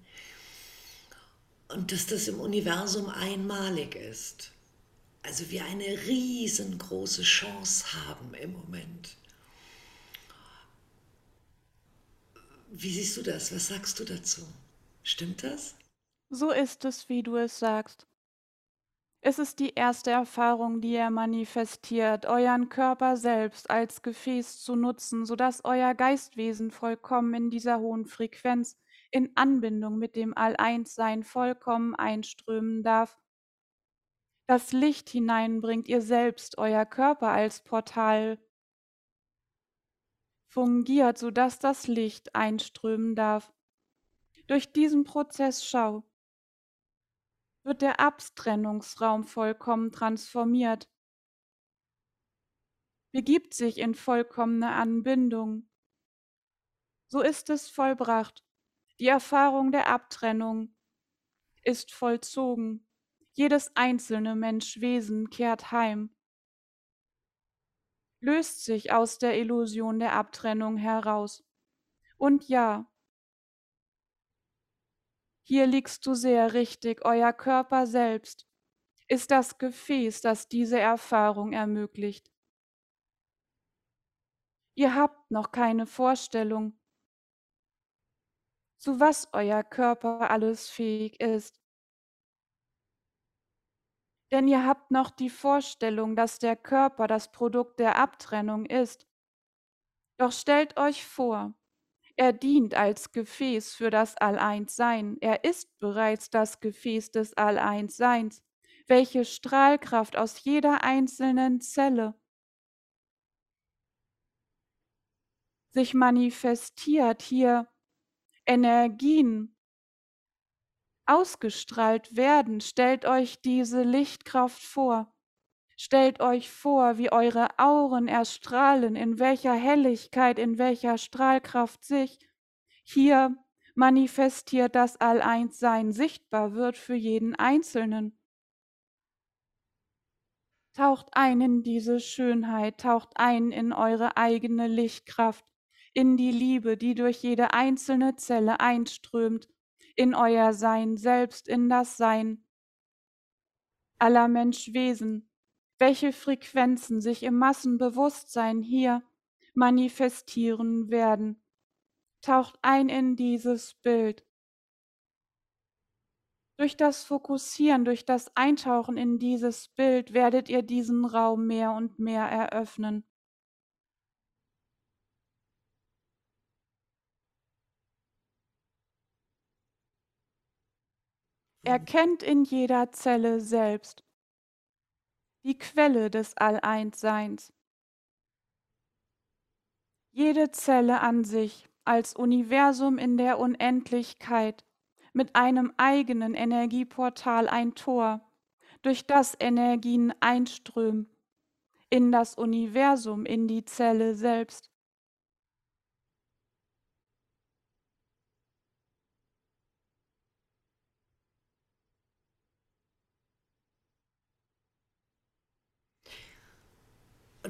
Und dass das im Universum einmalig ist. Also wir eine riesengroße Chance haben im Moment. Wie siehst du das? Was sagst du dazu? Stimmt das? So ist es, wie du es sagst. Es ist die erste Erfahrung, die er manifestiert, euren Körper selbst als Gefäß zu nutzen, sodass euer Geistwesen vollkommen in dieser hohen Frequenz in Anbindung mit dem All-Eins-Sein vollkommen einströmen darf. Das Licht hineinbringt ihr selbst, euer Körper als Portal fungiert, sodass das Licht einströmen darf. Durch diesen Prozess schau, wird der Abtrennungsraum vollkommen transformiert, begibt sich in vollkommene Anbindung. So ist es vollbracht. Die Erfahrung der Abtrennung ist vollzogen. Jedes einzelne Menschwesen kehrt heim, löst sich aus der Illusion der Abtrennung heraus. Und ja, hier liegst du sehr richtig, euer Körper selbst ist das Gefäß, das diese Erfahrung ermöglicht. Ihr habt noch keine Vorstellung, zu was euer Körper alles fähig ist. Denn ihr habt noch die Vorstellung, dass der Körper das Produkt der Abtrennung ist. Doch stellt euch vor, er dient als Gefäß für das All-Eins-Sein. Er ist bereits das Gefäß des All-Eins-Seins, welche Strahlkraft aus jeder einzelnen Zelle sich manifestiert, hier Energien ausgestrahlt werden. Stellt euch diese Lichtkraft vor. Stellt euch vor, wie eure Auren erstrahlen, in welcher Helligkeit, in welcher Strahlkraft sich hier manifestiert das All-Eins-Sein sichtbar wird für jeden Einzelnen. Taucht ein in diese Schönheit, taucht ein in eure eigene Lichtkraft, in die Liebe, die durch jede einzelne Zelle einströmt, in euer Sein selbst, in das Sein aller Menschwesen, welche Frequenzen sich im Massenbewusstsein hier manifestieren werden. Taucht ein in dieses Bild. Durch das Fokussieren, durch das Eintauchen in dieses Bild werdet ihr diesen Raum mehr und mehr eröffnen. Erkennt in jeder Zelle selbst die Quelle des All-Eins-Seins. Jede Zelle an sich als Universum in der Unendlichkeit mit einem eigenen Energieportal ein Tor, durch das Energien einströmen in das Universum, in die Zelle selbst.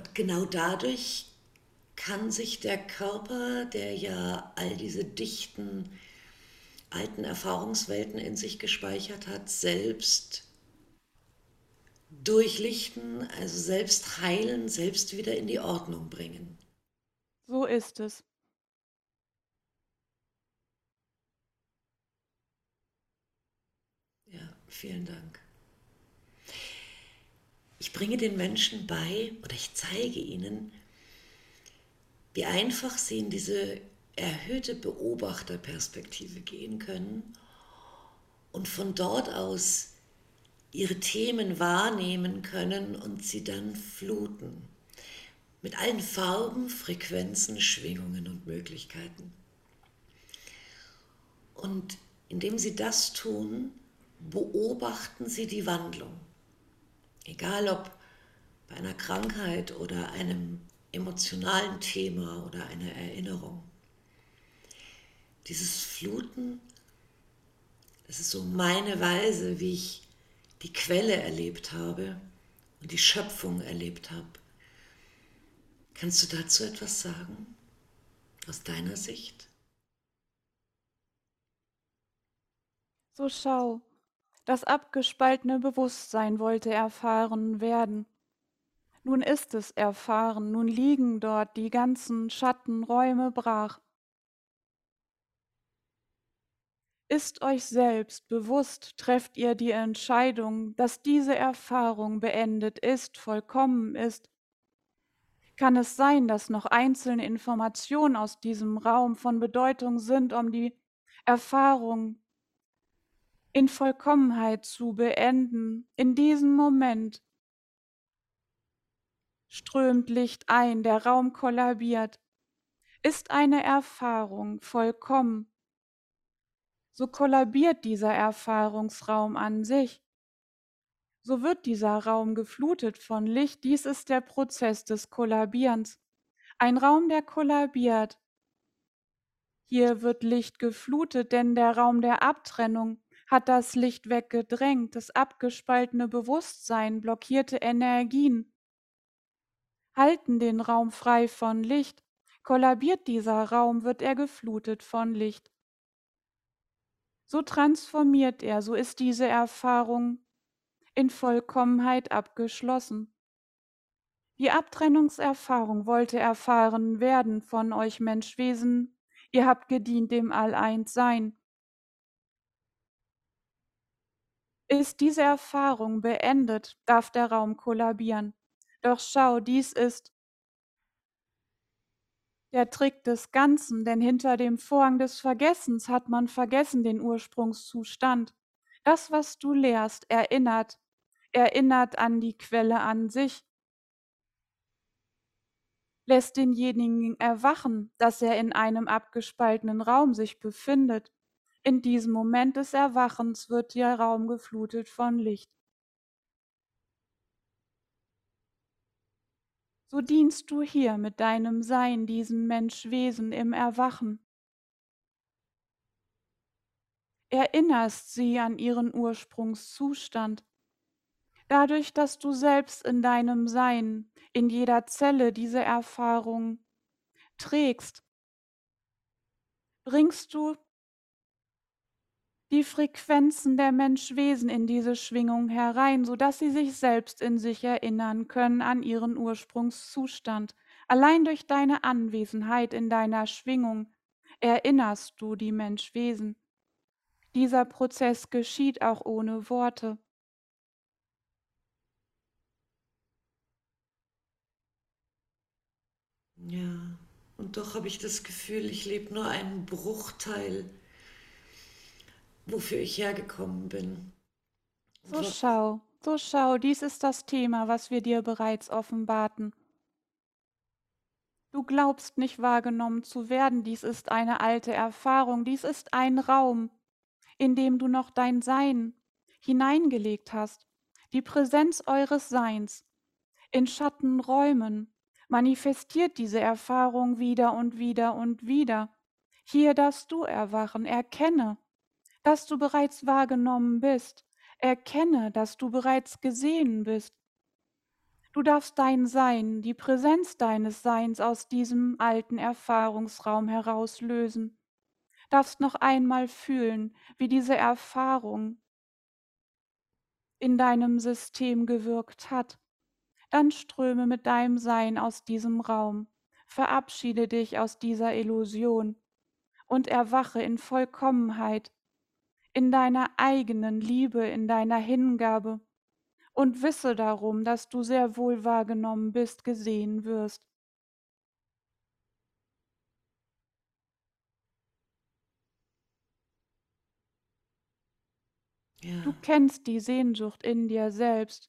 Und genau dadurch kann sich der Körper, der ja all diese dichten alten Erfahrungswelten in sich gespeichert hat, selbst durchlichten, also selbst heilen, selbst wieder in die Ordnung bringen. So ist es. Ja, vielen Dank. Ich bringe den Menschen bei oder ich zeige ihnen, wie einfach sie in diese erhöhte Beobachterperspektive gehen können und von dort aus ihre Themen wahrnehmen können und sie dann fluten. Mit allen Farben, Frequenzen, Schwingungen und Möglichkeiten. Und indem sie das tun, beobachten sie die Wandlung. Egal ob bei einer Krankheit oder einem emotionalen Thema oder einer Erinnerung. Dieses Fluten, das ist so meine Weise, wie ich die Quelle erlebt habe und die Schöpfung erlebt habe. Kannst du dazu etwas sagen? Aus deiner Sicht? So schau, das abgespaltene Bewusstsein wollte erfahren werden. Nun ist es erfahren, nun liegen dort die ganzen Schattenräume brach. Ist euch selbst bewusst, trefft ihr die Entscheidung, dass diese Erfahrung beendet ist, vollkommen ist. Kann es sein, dass noch einzelne Informationen aus diesem Raum von Bedeutung sind, um die Erfahrung in Vollkommenheit zu beenden? In diesem Moment strömt Licht ein, der Raum kollabiert. Ist eine Erfahrung vollkommen, so kollabiert dieser Erfahrungsraum an sich. So wird dieser Raum geflutet von Licht. Dies ist der Prozess des Kollabierens. Ein Raum, der kollabiert. Hier wird Licht geflutet, denn der Raum der Abtrennung hat das Licht weggedrängt, das abgespaltene Bewusstsein, blockierte Energien halten den Raum frei von Licht. Kollabiert dieser Raum, wird er geflutet von Licht. So transformiert er, so ist diese Erfahrung in Vollkommenheit abgeschlossen. Die Abtrennungserfahrung wollte erfahren werden von euch Menschwesen. Ihr habt gedient dem All-Eins-Sein. Ist diese Erfahrung beendet, darf der Raum kollabieren. Doch schau, dies ist der Trick des Ganzen, denn hinter dem Vorhang des Vergessens hat man vergessen den Ursprungszustand. Das, was du lehrst, erinnert, erinnert an die Quelle an sich, lässt denjenigen erwachen, dass er in einem abgespaltenen Raum sich befindet. In diesem Moment des Erwachens wird der Raum geflutet von Licht. so dienst du hier mit deinem Sein diesen Menschwesen im Erwachen. Erinnerst sie an ihren Ursprungszustand. Dadurch, dass du selbst in deinem Sein, in jeder Zelle diese Erfahrung trägst, bringst du die Frequenzen der Menschwesen in diese Schwingung herein, sodass sie sich selbst in sich erinnern können an ihren Ursprungszustand. Allein durch deine Anwesenheit in deiner Schwingung erinnerst du die Menschwesen. Dieser Prozess geschieht auch ohne Worte. Ja, und doch habe ich das Gefühl, ich lebe nur einen Bruchteil wofür ich hergekommen bin. So schau, so schau, dies ist das Thema, was wir dir bereits offenbarten. Du glaubst nicht wahrgenommen zu werden, dies ist eine alte Erfahrung, dies ist ein Raum, in dem du noch dein Sein hineingelegt hast, die Präsenz eures Seins. In Schattenräumen manifestiert diese Erfahrung wieder und wieder und wieder. Hier darfst du erwachen, erkenne, dass du bereits wahrgenommen bist. Erkenne, dass du bereits gesehen bist. Du darfst dein Sein, die Präsenz deines Seins aus diesem alten Erfahrungsraum herauslösen. Darfst noch einmal fühlen, wie diese Erfahrung in deinem System gewirkt hat. Dann ströme mit deinem Sein aus diesem Raum. Verabschiede dich aus dieser Illusion und erwache in Vollkommenheit in deiner eigenen Liebe, in deiner Hingabe und wisse darum, dass du sehr wohl wahrgenommen bist, gesehen wirst. Ja. Du kennst die Sehnsucht in dir selbst.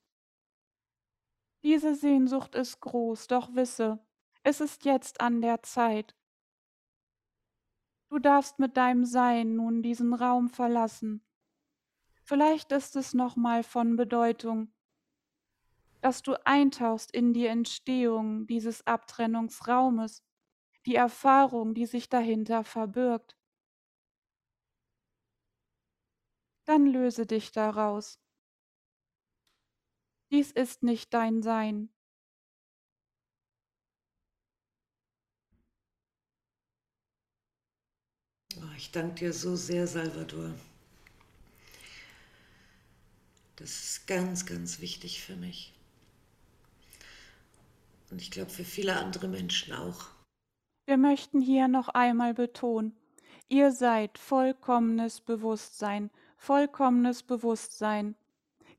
Diese Sehnsucht ist groß, doch wisse, es ist jetzt an der Zeit, Du darfst mit deinem Sein nun diesen Raum verlassen. Vielleicht ist es nochmal von Bedeutung, dass du eintauchst in die Entstehung dieses Abtrennungsraumes, die Erfahrung, die sich dahinter verbirgt. Dann löse dich daraus. Dies ist nicht dein Sein. Ich danke dir so sehr, Salvador. Das ist ganz, ganz wichtig für mich. Und ich glaube für viele andere Menschen auch. Wir möchten hier noch einmal betonen, ihr seid vollkommenes Bewusstsein, vollkommenes Bewusstsein,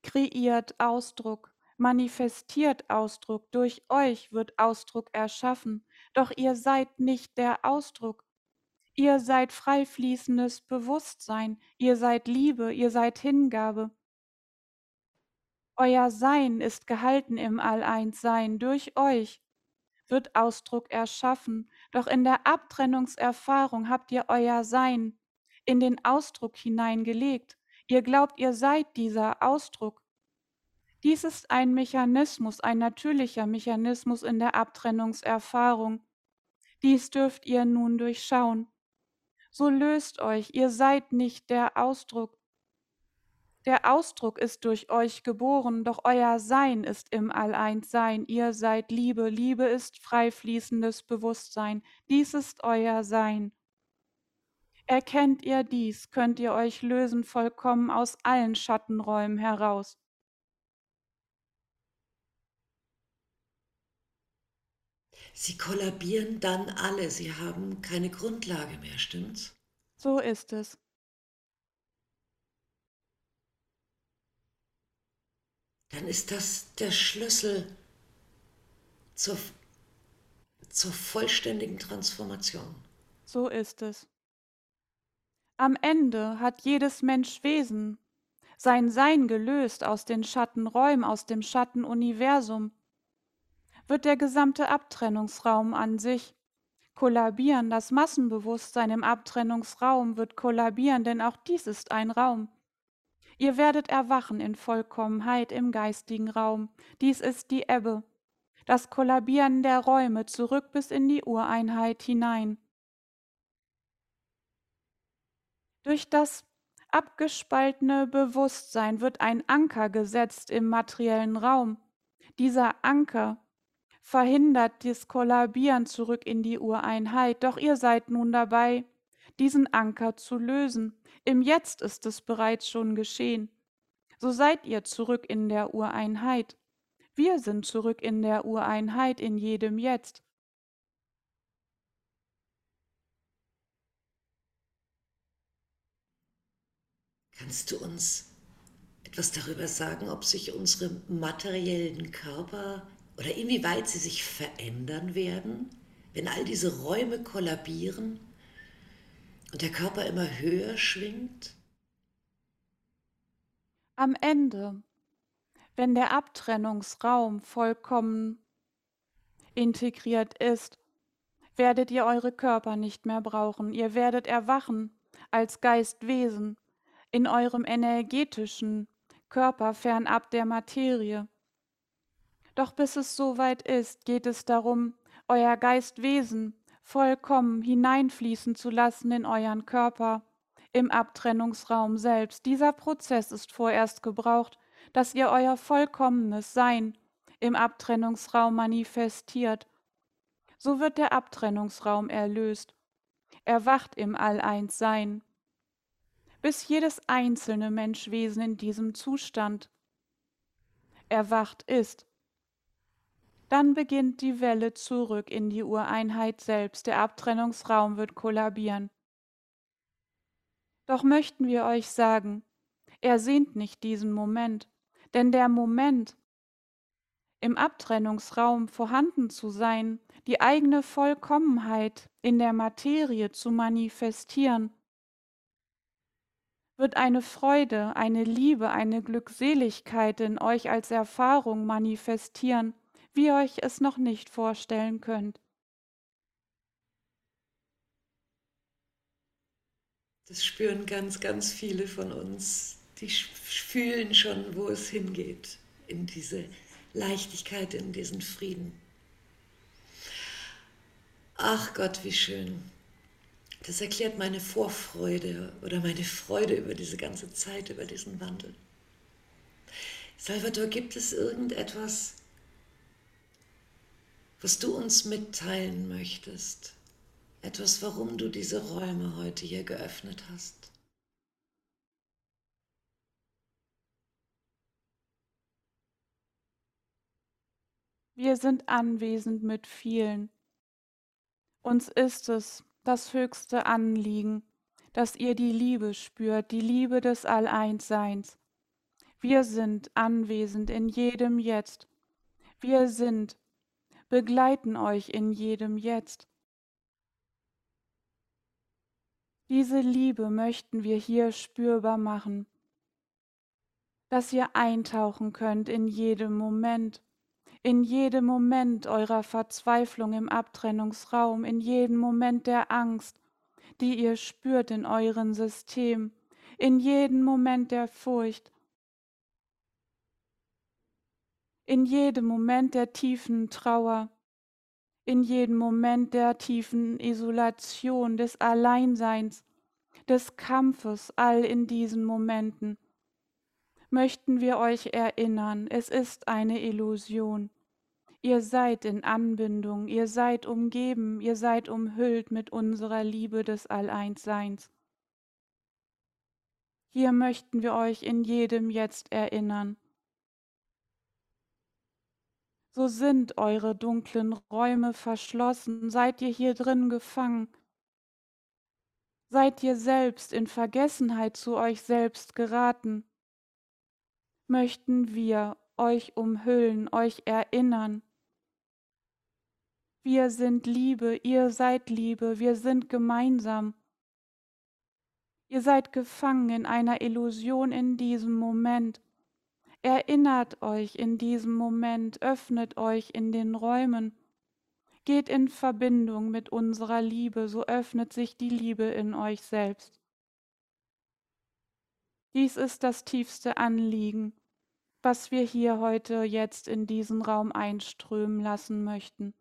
kreiert Ausdruck, manifestiert Ausdruck, durch euch wird Ausdruck erschaffen, doch ihr seid nicht der Ausdruck. Ihr seid frei fließendes Bewusstsein, ihr seid Liebe, ihr seid Hingabe. Euer Sein ist gehalten im All-Eins-Sein. Durch euch wird Ausdruck erschaffen. Doch in der Abtrennungserfahrung habt ihr euer Sein in den Ausdruck hineingelegt. Ihr glaubt, ihr seid dieser Ausdruck. Dies ist ein Mechanismus, ein natürlicher Mechanismus in der Abtrennungserfahrung. Dies dürft ihr nun durchschauen. So löst euch, ihr seid nicht der Ausdruck. Der Ausdruck ist durch euch geboren, doch euer Sein ist im All-Eins-Sein. Ihr seid Liebe. Liebe ist frei fließendes Bewusstsein. Dies ist euer Sein. Erkennt ihr dies, könnt ihr euch lösen vollkommen aus allen Schattenräumen heraus. Sie kollabieren dann alle, sie haben keine Grundlage mehr, stimmt's? So ist es. dann ist das der Schlüssel zur, zur vollständigen Transformation. So ist es. Am Ende hat jedes Menschwesen sein Sein gelöst aus den Schattenräumen, aus dem Schattenuniversum, wird der gesamte Abtrennungsraum an sich kollabieren. Das Massenbewusstsein im Abtrennungsraum wird kollabieren, denn auch dies ist ein Raum. Ihr werdet erwachen in Vollkommenheit im geistigen Raum. Dies ist die Ebbe, das Kollabieren der Räume zurück bis in die Ureinheit hinein. Durch das abgespaltene Bewusstsein wird ein Anker gesetzt im materiellen Raum. Dieser Anker verhindert das Kollabieren zurück in die Ureinheit, doch ihr seid nun dabei, diesen Anker zu lösen. Im Jetzt ist es bereits schon geschehen. So seid ihr zurück in der Ureinheit. Wir sind zurück in der Ureinheit in jedem Jetzt. Kannst du uns etwas darüber sagen, ob sich unsere materiellen Körper oder inwieweit sie sich verändern werden, wenn all diese Räume kollabieren? und der Körper immer höher schwingt? Am Ende, wenn der Abtrennungsraum vollkommen integriert ist, werdet ihr eure Körper nicht mehr brauchen. Ihr werdet erwachen als Geistwesen in eurem energetischen Körper fernab der Materie. Doch bis es soweit ist, geht es darum, euer Geistwesen vollkommen hineinfließen zu lassen in euren Körper, im Abtrennungsraum selbst. Dieser Prozess ist vorerst gebraucht, dass ihr euer vollkommenes Sein im Abtrennungsraum manifestiert. So wird der Abtrennungsraum erlöst, erwacht im All-Eins-Sein, bis jedes einzelne Menschwesen in diesem Zustand erwacht ist dann beginnt die Welle zurück in die Ureinheit selbst, der Abtrennungsraum wird kollabieren. Doch möchten wir euch sagen, er sehnt nicht diesen Moment, denn der Moment, im Abtrennungsraum vorhanden zu sein, die eigene Vollkommenheit in der Materie zu manifestieren, wird eine Freude, eine Liebe, eine Glückseligkeit in euch als Erfahrung manifestieren, wie ihr euch es noch nicht vorstellen könnt. Das spüren ganz, ganz viele von uns. Die fühlen schon, wo es hingeht, in diese Leichtigkeit, in diesen Frieden. Ach Gott, wie schön. Das erklärt meine Vorfreude oder meine Freude über diese ganze Zeit, über diesen Wandel. Salvador, gibt es irgendetwas, was du uns mitteilen möchtest? Etwas, warum du diese Räume heute hier geöffnet hast? Wir sind anwesend mit vielen. Uns ist es das höchste Anliegen, dass ihr die Liebe spürt, die Liebe des Alleinsseins. Wir sind anwesend in jedem Jetzt. Wir sind, begleiten euch in jedem Jetzt. Diese Liebe möchten wir hier spürbar machen, dass ihr eintauchen könnt in jedem Moment in jedem Moment eurer Verzweiflung im Abtrennungsraum, in jedem Moment der Angst, die ihr spürt in eurem System, in jedem Moment der Furcht, in jedem Moment der tiefen Trauer, in jedem Moment der tiefen Isolation, des Alleinseins, des Kampfes, all in diesen Momenten möchten wir euch erinnern, es ist eine Illusion. Ihr seid in Anbindung, ihr seid umgeben, ihr seid umhüllt mit unserer Liebe des Alleinsseins. Hier möchten wir euch in jedem Jetzt erinnern. So sind eure dunklen Räume verschlossen, seid ihr hier drin gefangen, seid ihr selbst in Vergessenheit zu euch selbst geraten, möchten wir euch umhüllen, euch erinnern, wir sind Liebe, ihr seid Liebe, wir sind gemeinsam. Ihr seid gefangen in einer Illusion in diesem Moment. Erinnert euch in diesem Moment, öffnet euch in den Räumen. Geht in Verbindung mit unserer Liebe, so öffnet sich die Liebe in euch selbst. Dies ist das tiefste Anliegen, was wir hier heute jetzt in diesen Raum einströmen lassen möchten.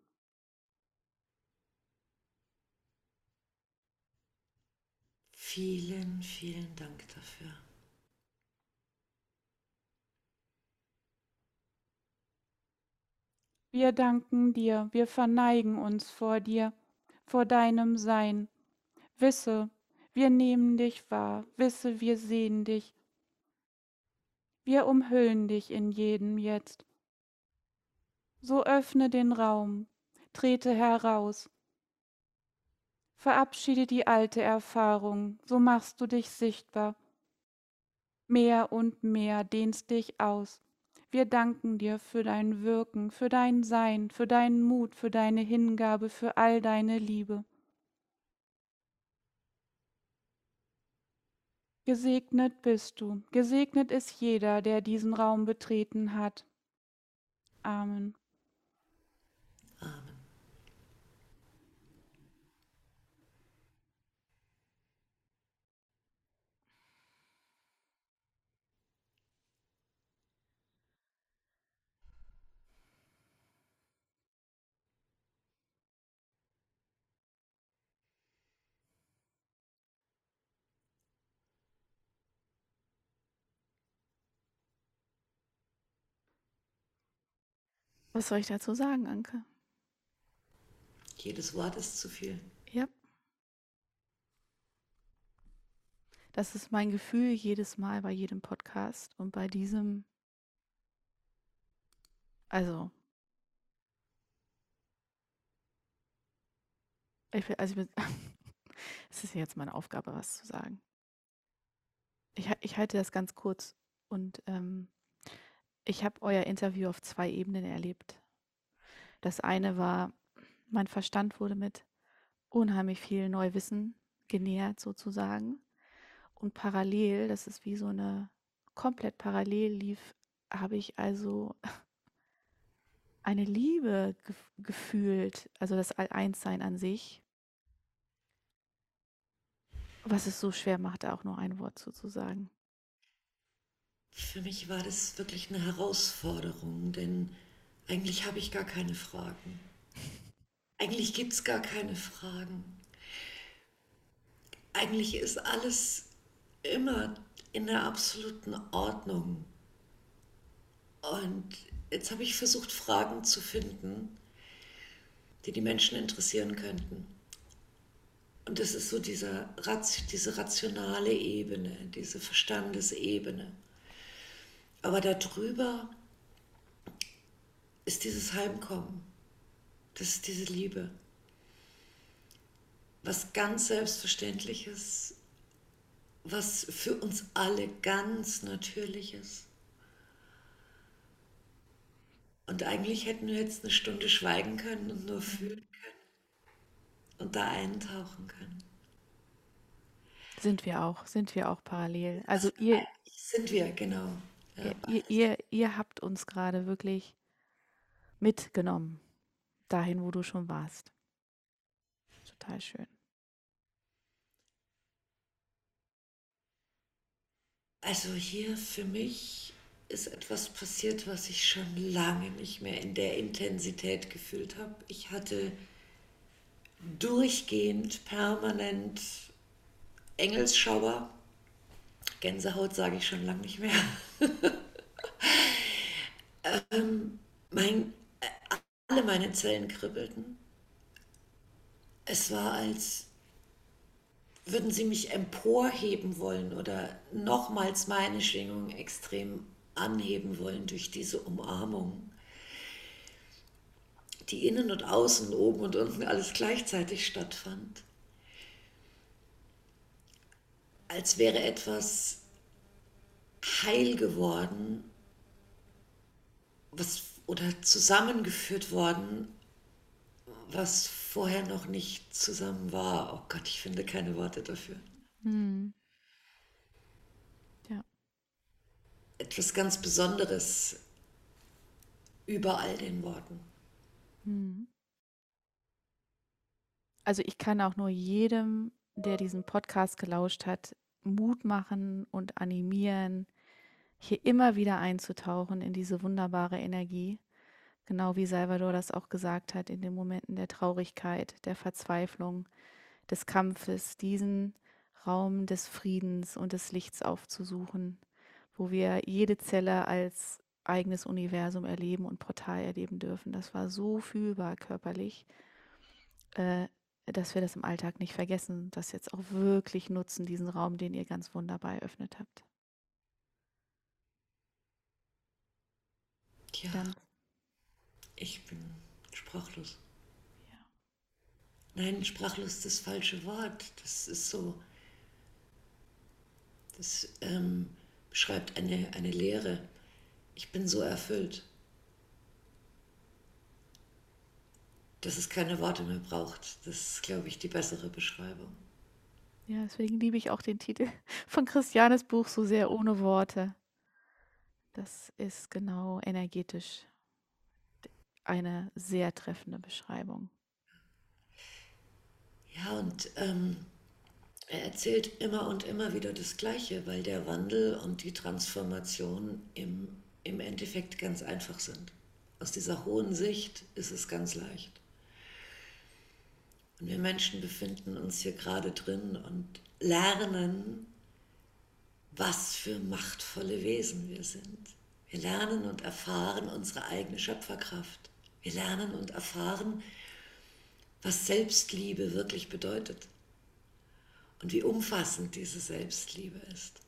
Vielen, vielen Dank dafür. Wir danken dir, wir verneigen uns vor dir, vor deinem Sein. Wisse, wir nehmen dich wahr, wisse, wir sehen dich. Wir umhüllen dich in jedem Jetzt. So öffne den Raum, trete heraus, Verabschiede die alte Erfahrung, so machst du dich sichtbar. Mehr und mehr dehnst dich aus. Wir danken dir für dein Wirken, für dein Sein, für deinen Mut, für deine Hingabe, für all deine Liebe. Gesegnet bist du, gesegnet ist jeder, der diesen Raum betreten hat. Amen. Was soll ich dazu sagen, Anke? Jedes Wort ist zu viel. Ja. Das ist mein Gefühl jedes Mal bei jedem Podcast und bei diesem. Also. Ich will, also ich bin, es ist jetzt meine Aufgabe, was zu sagen. Ich, ich halte das ganz kurz und ähm, ich habe euer Interview auf zwei Ebenen erlebt. Das eine war, mein Verstand wurde mit unheimlich viel Neuwissen genährt sozusagen. Und parallel, das ist wie so eine komplett parallel lief, habe ich also eine Liebe ge gefühlt, also das All-Eins-Sein an sich, was es so schwer macht, auch nur ein Wort sagen. Für mich war das wirklich eine Herausforderung, denn Eigentlich habe ich gar keine Fragen. Eigentlich gibt es gar keine Fragen. Eigentlich ist alles immer in der absoluten Ordnung. Und jetzt habe ich versucht, Fragen zu finden, die die Menschen interessieren könnten. Und das ist so dieser, diese rationale Ebene, diese Verstandesebene. Aber darüber ist dieses Heimkommen, das ist diese Liebe. Was ganz Selbstverständliches, was für uns alle ganz Natürliches. Und eigentlich hätten wir jetzt eine Stunde schweigen können und nur fühlen können und da eintauchen können. Sind wir auch, sind wir auch parallel. Also ihr, sind wir, genau. Ja, ihr, ihr, ihr habt uns gerade wirklich mitgenommen, dahin, wo du schon warst. Total schön. Also hier für mich ist etwas passiert, was ich schon lange nicht mehr in der Intensität gefühlt habe. Ich hatte durchgehend, permanent Engelsschauer. Gänsehaut sage ich schon lange nicht mehr. ähm, mein, äh, alle meine Zellen kribbelten. Es war, als würden sie mich emporheben wollen oder nochmals meine Schwingung extrem anheben wollen durch diese Umarmung, die innen und außen, oben und unten alles gleichzeitig stattfand. Als wäre etwas heil geworden, was oder zusammengeführt worden, was vorher noch nicht zusammen war. Oh Gott, ich finde keine Worte dafür. Hm etwas ganz Besonderes über all den Worten. Hm. Also ich kann auch nur jedem, der diesen Podcast gelauscht hat, Mut machen und animieren, hier immer wieder einzutauchen in diese wunderbare Energie. Genau wie Salvador das auch gesagt hat, in den Momenten der Traurigkeit, der Verzweiflung, des Kampfes, diesen Raum des Friedens und des Lichts aufzusuchen wo wir jede Zelle als eigenes Universum erleben und Portal erleben dürfen. Das war so fühlbar körperlich, äh, dass wir das im Alltag nicht vergessen, das jetzt auch wirklich nutzen, diesen Raum, den ihr ganz wunderbar eröffnet habt. Ja, Dann. ich bin sprachlos. Ja. Nein, sprachlos ist das falsche Wort. Das ist so. Das, ähm, beschreibt eine, eine Lehre. Ich bin so erfüllt, dass es keine Worte mehr braucht. Das ist, glaube ich, die bessere Beschreibung. Ja, deswegen liebe ich auch den Titel von Christianes Buch so sehr ohne Worte. Das ist genau energetisch eine sehr treffende Beschreibung. Ja, und ähm, er erzählt immer und immer wieder das Gleiche, weil der Wandel und die Transformation im, im Endeffekt ganz einfach sind. Aus dieser hohen Sicht ist es ganz leicht. Und wir Menschen befinden uns hier gerade drin und lernen, was für machtvolle Wesen wir sind. Wir lernen und erfahren unsere eigene Schöpferkraft. Wir lernen und erfahren, was Selbstliebe wirklich bedeutet und wie umfassend diese Selbstliebe ist.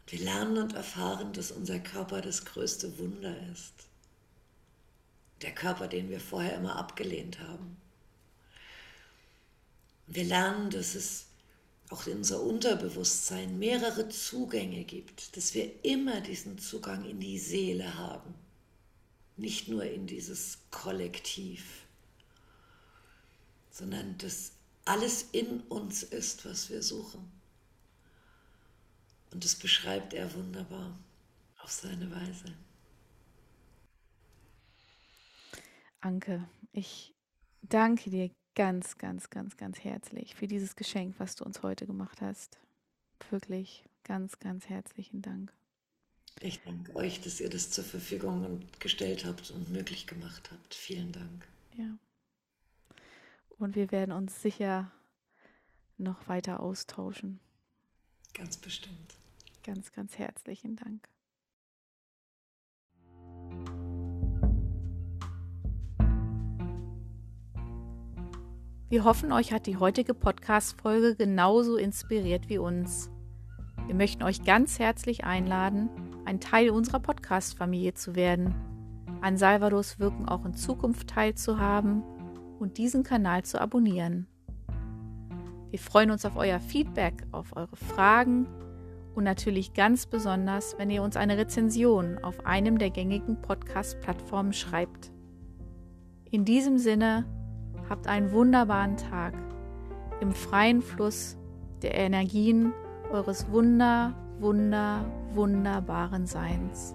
Und wir lernen und erfahren, dass unser Körper das größte Wunder ist. Der Körper, den wir vorher immer abgelehnt haben. Wir lernen, dass es auch in unser Unterbewusstsein mehrere Zugänge gibt, dass wir immer diesen Zugang in die Seele haben, nicht nur in dieses Kollektiv, sondern dass alles in uns ist, was wir suchen. Und das beschreibt er wunderbar auf seine Weise. Anke, ich danke dir ganz, ganz, ganz, ganz herzlich für dieses Geschenk, was du uns heute gemacht hast. Wirklich ganz, ganz herzlichen Dank. Ich danke euch, dass ihr das zur Verfügung gestellt habt und möglich gemacht habt. Vielen Dank. Ja. Und wir werden uns sicher noch weiter austauschen. Ganz bestimmt. Ganz, ganz herzlichen Dank. Wir hoffen, euch hat die heutige Podcast-Folge genauso inspiriert wie uns. Wir möchten euch ganz herzlich einladen, ein Teil unserer Podcast-Familie zu werden, an Salvados Wirken auch in Zukunft teilzuhaben und diesen Kanal zu abonnieren. Wir freuen uns auf euer Feedback, auf eure Fragen und natürlich ganz besonders, wenn ihr uns eine Rezension auf einem der gängigen Podcast-Plattformen schreibt. In diesem Sinne, habt einen wunderbaren Tag im freien Fluss der Energien eures wunder, wunder, wunderbaren Seins.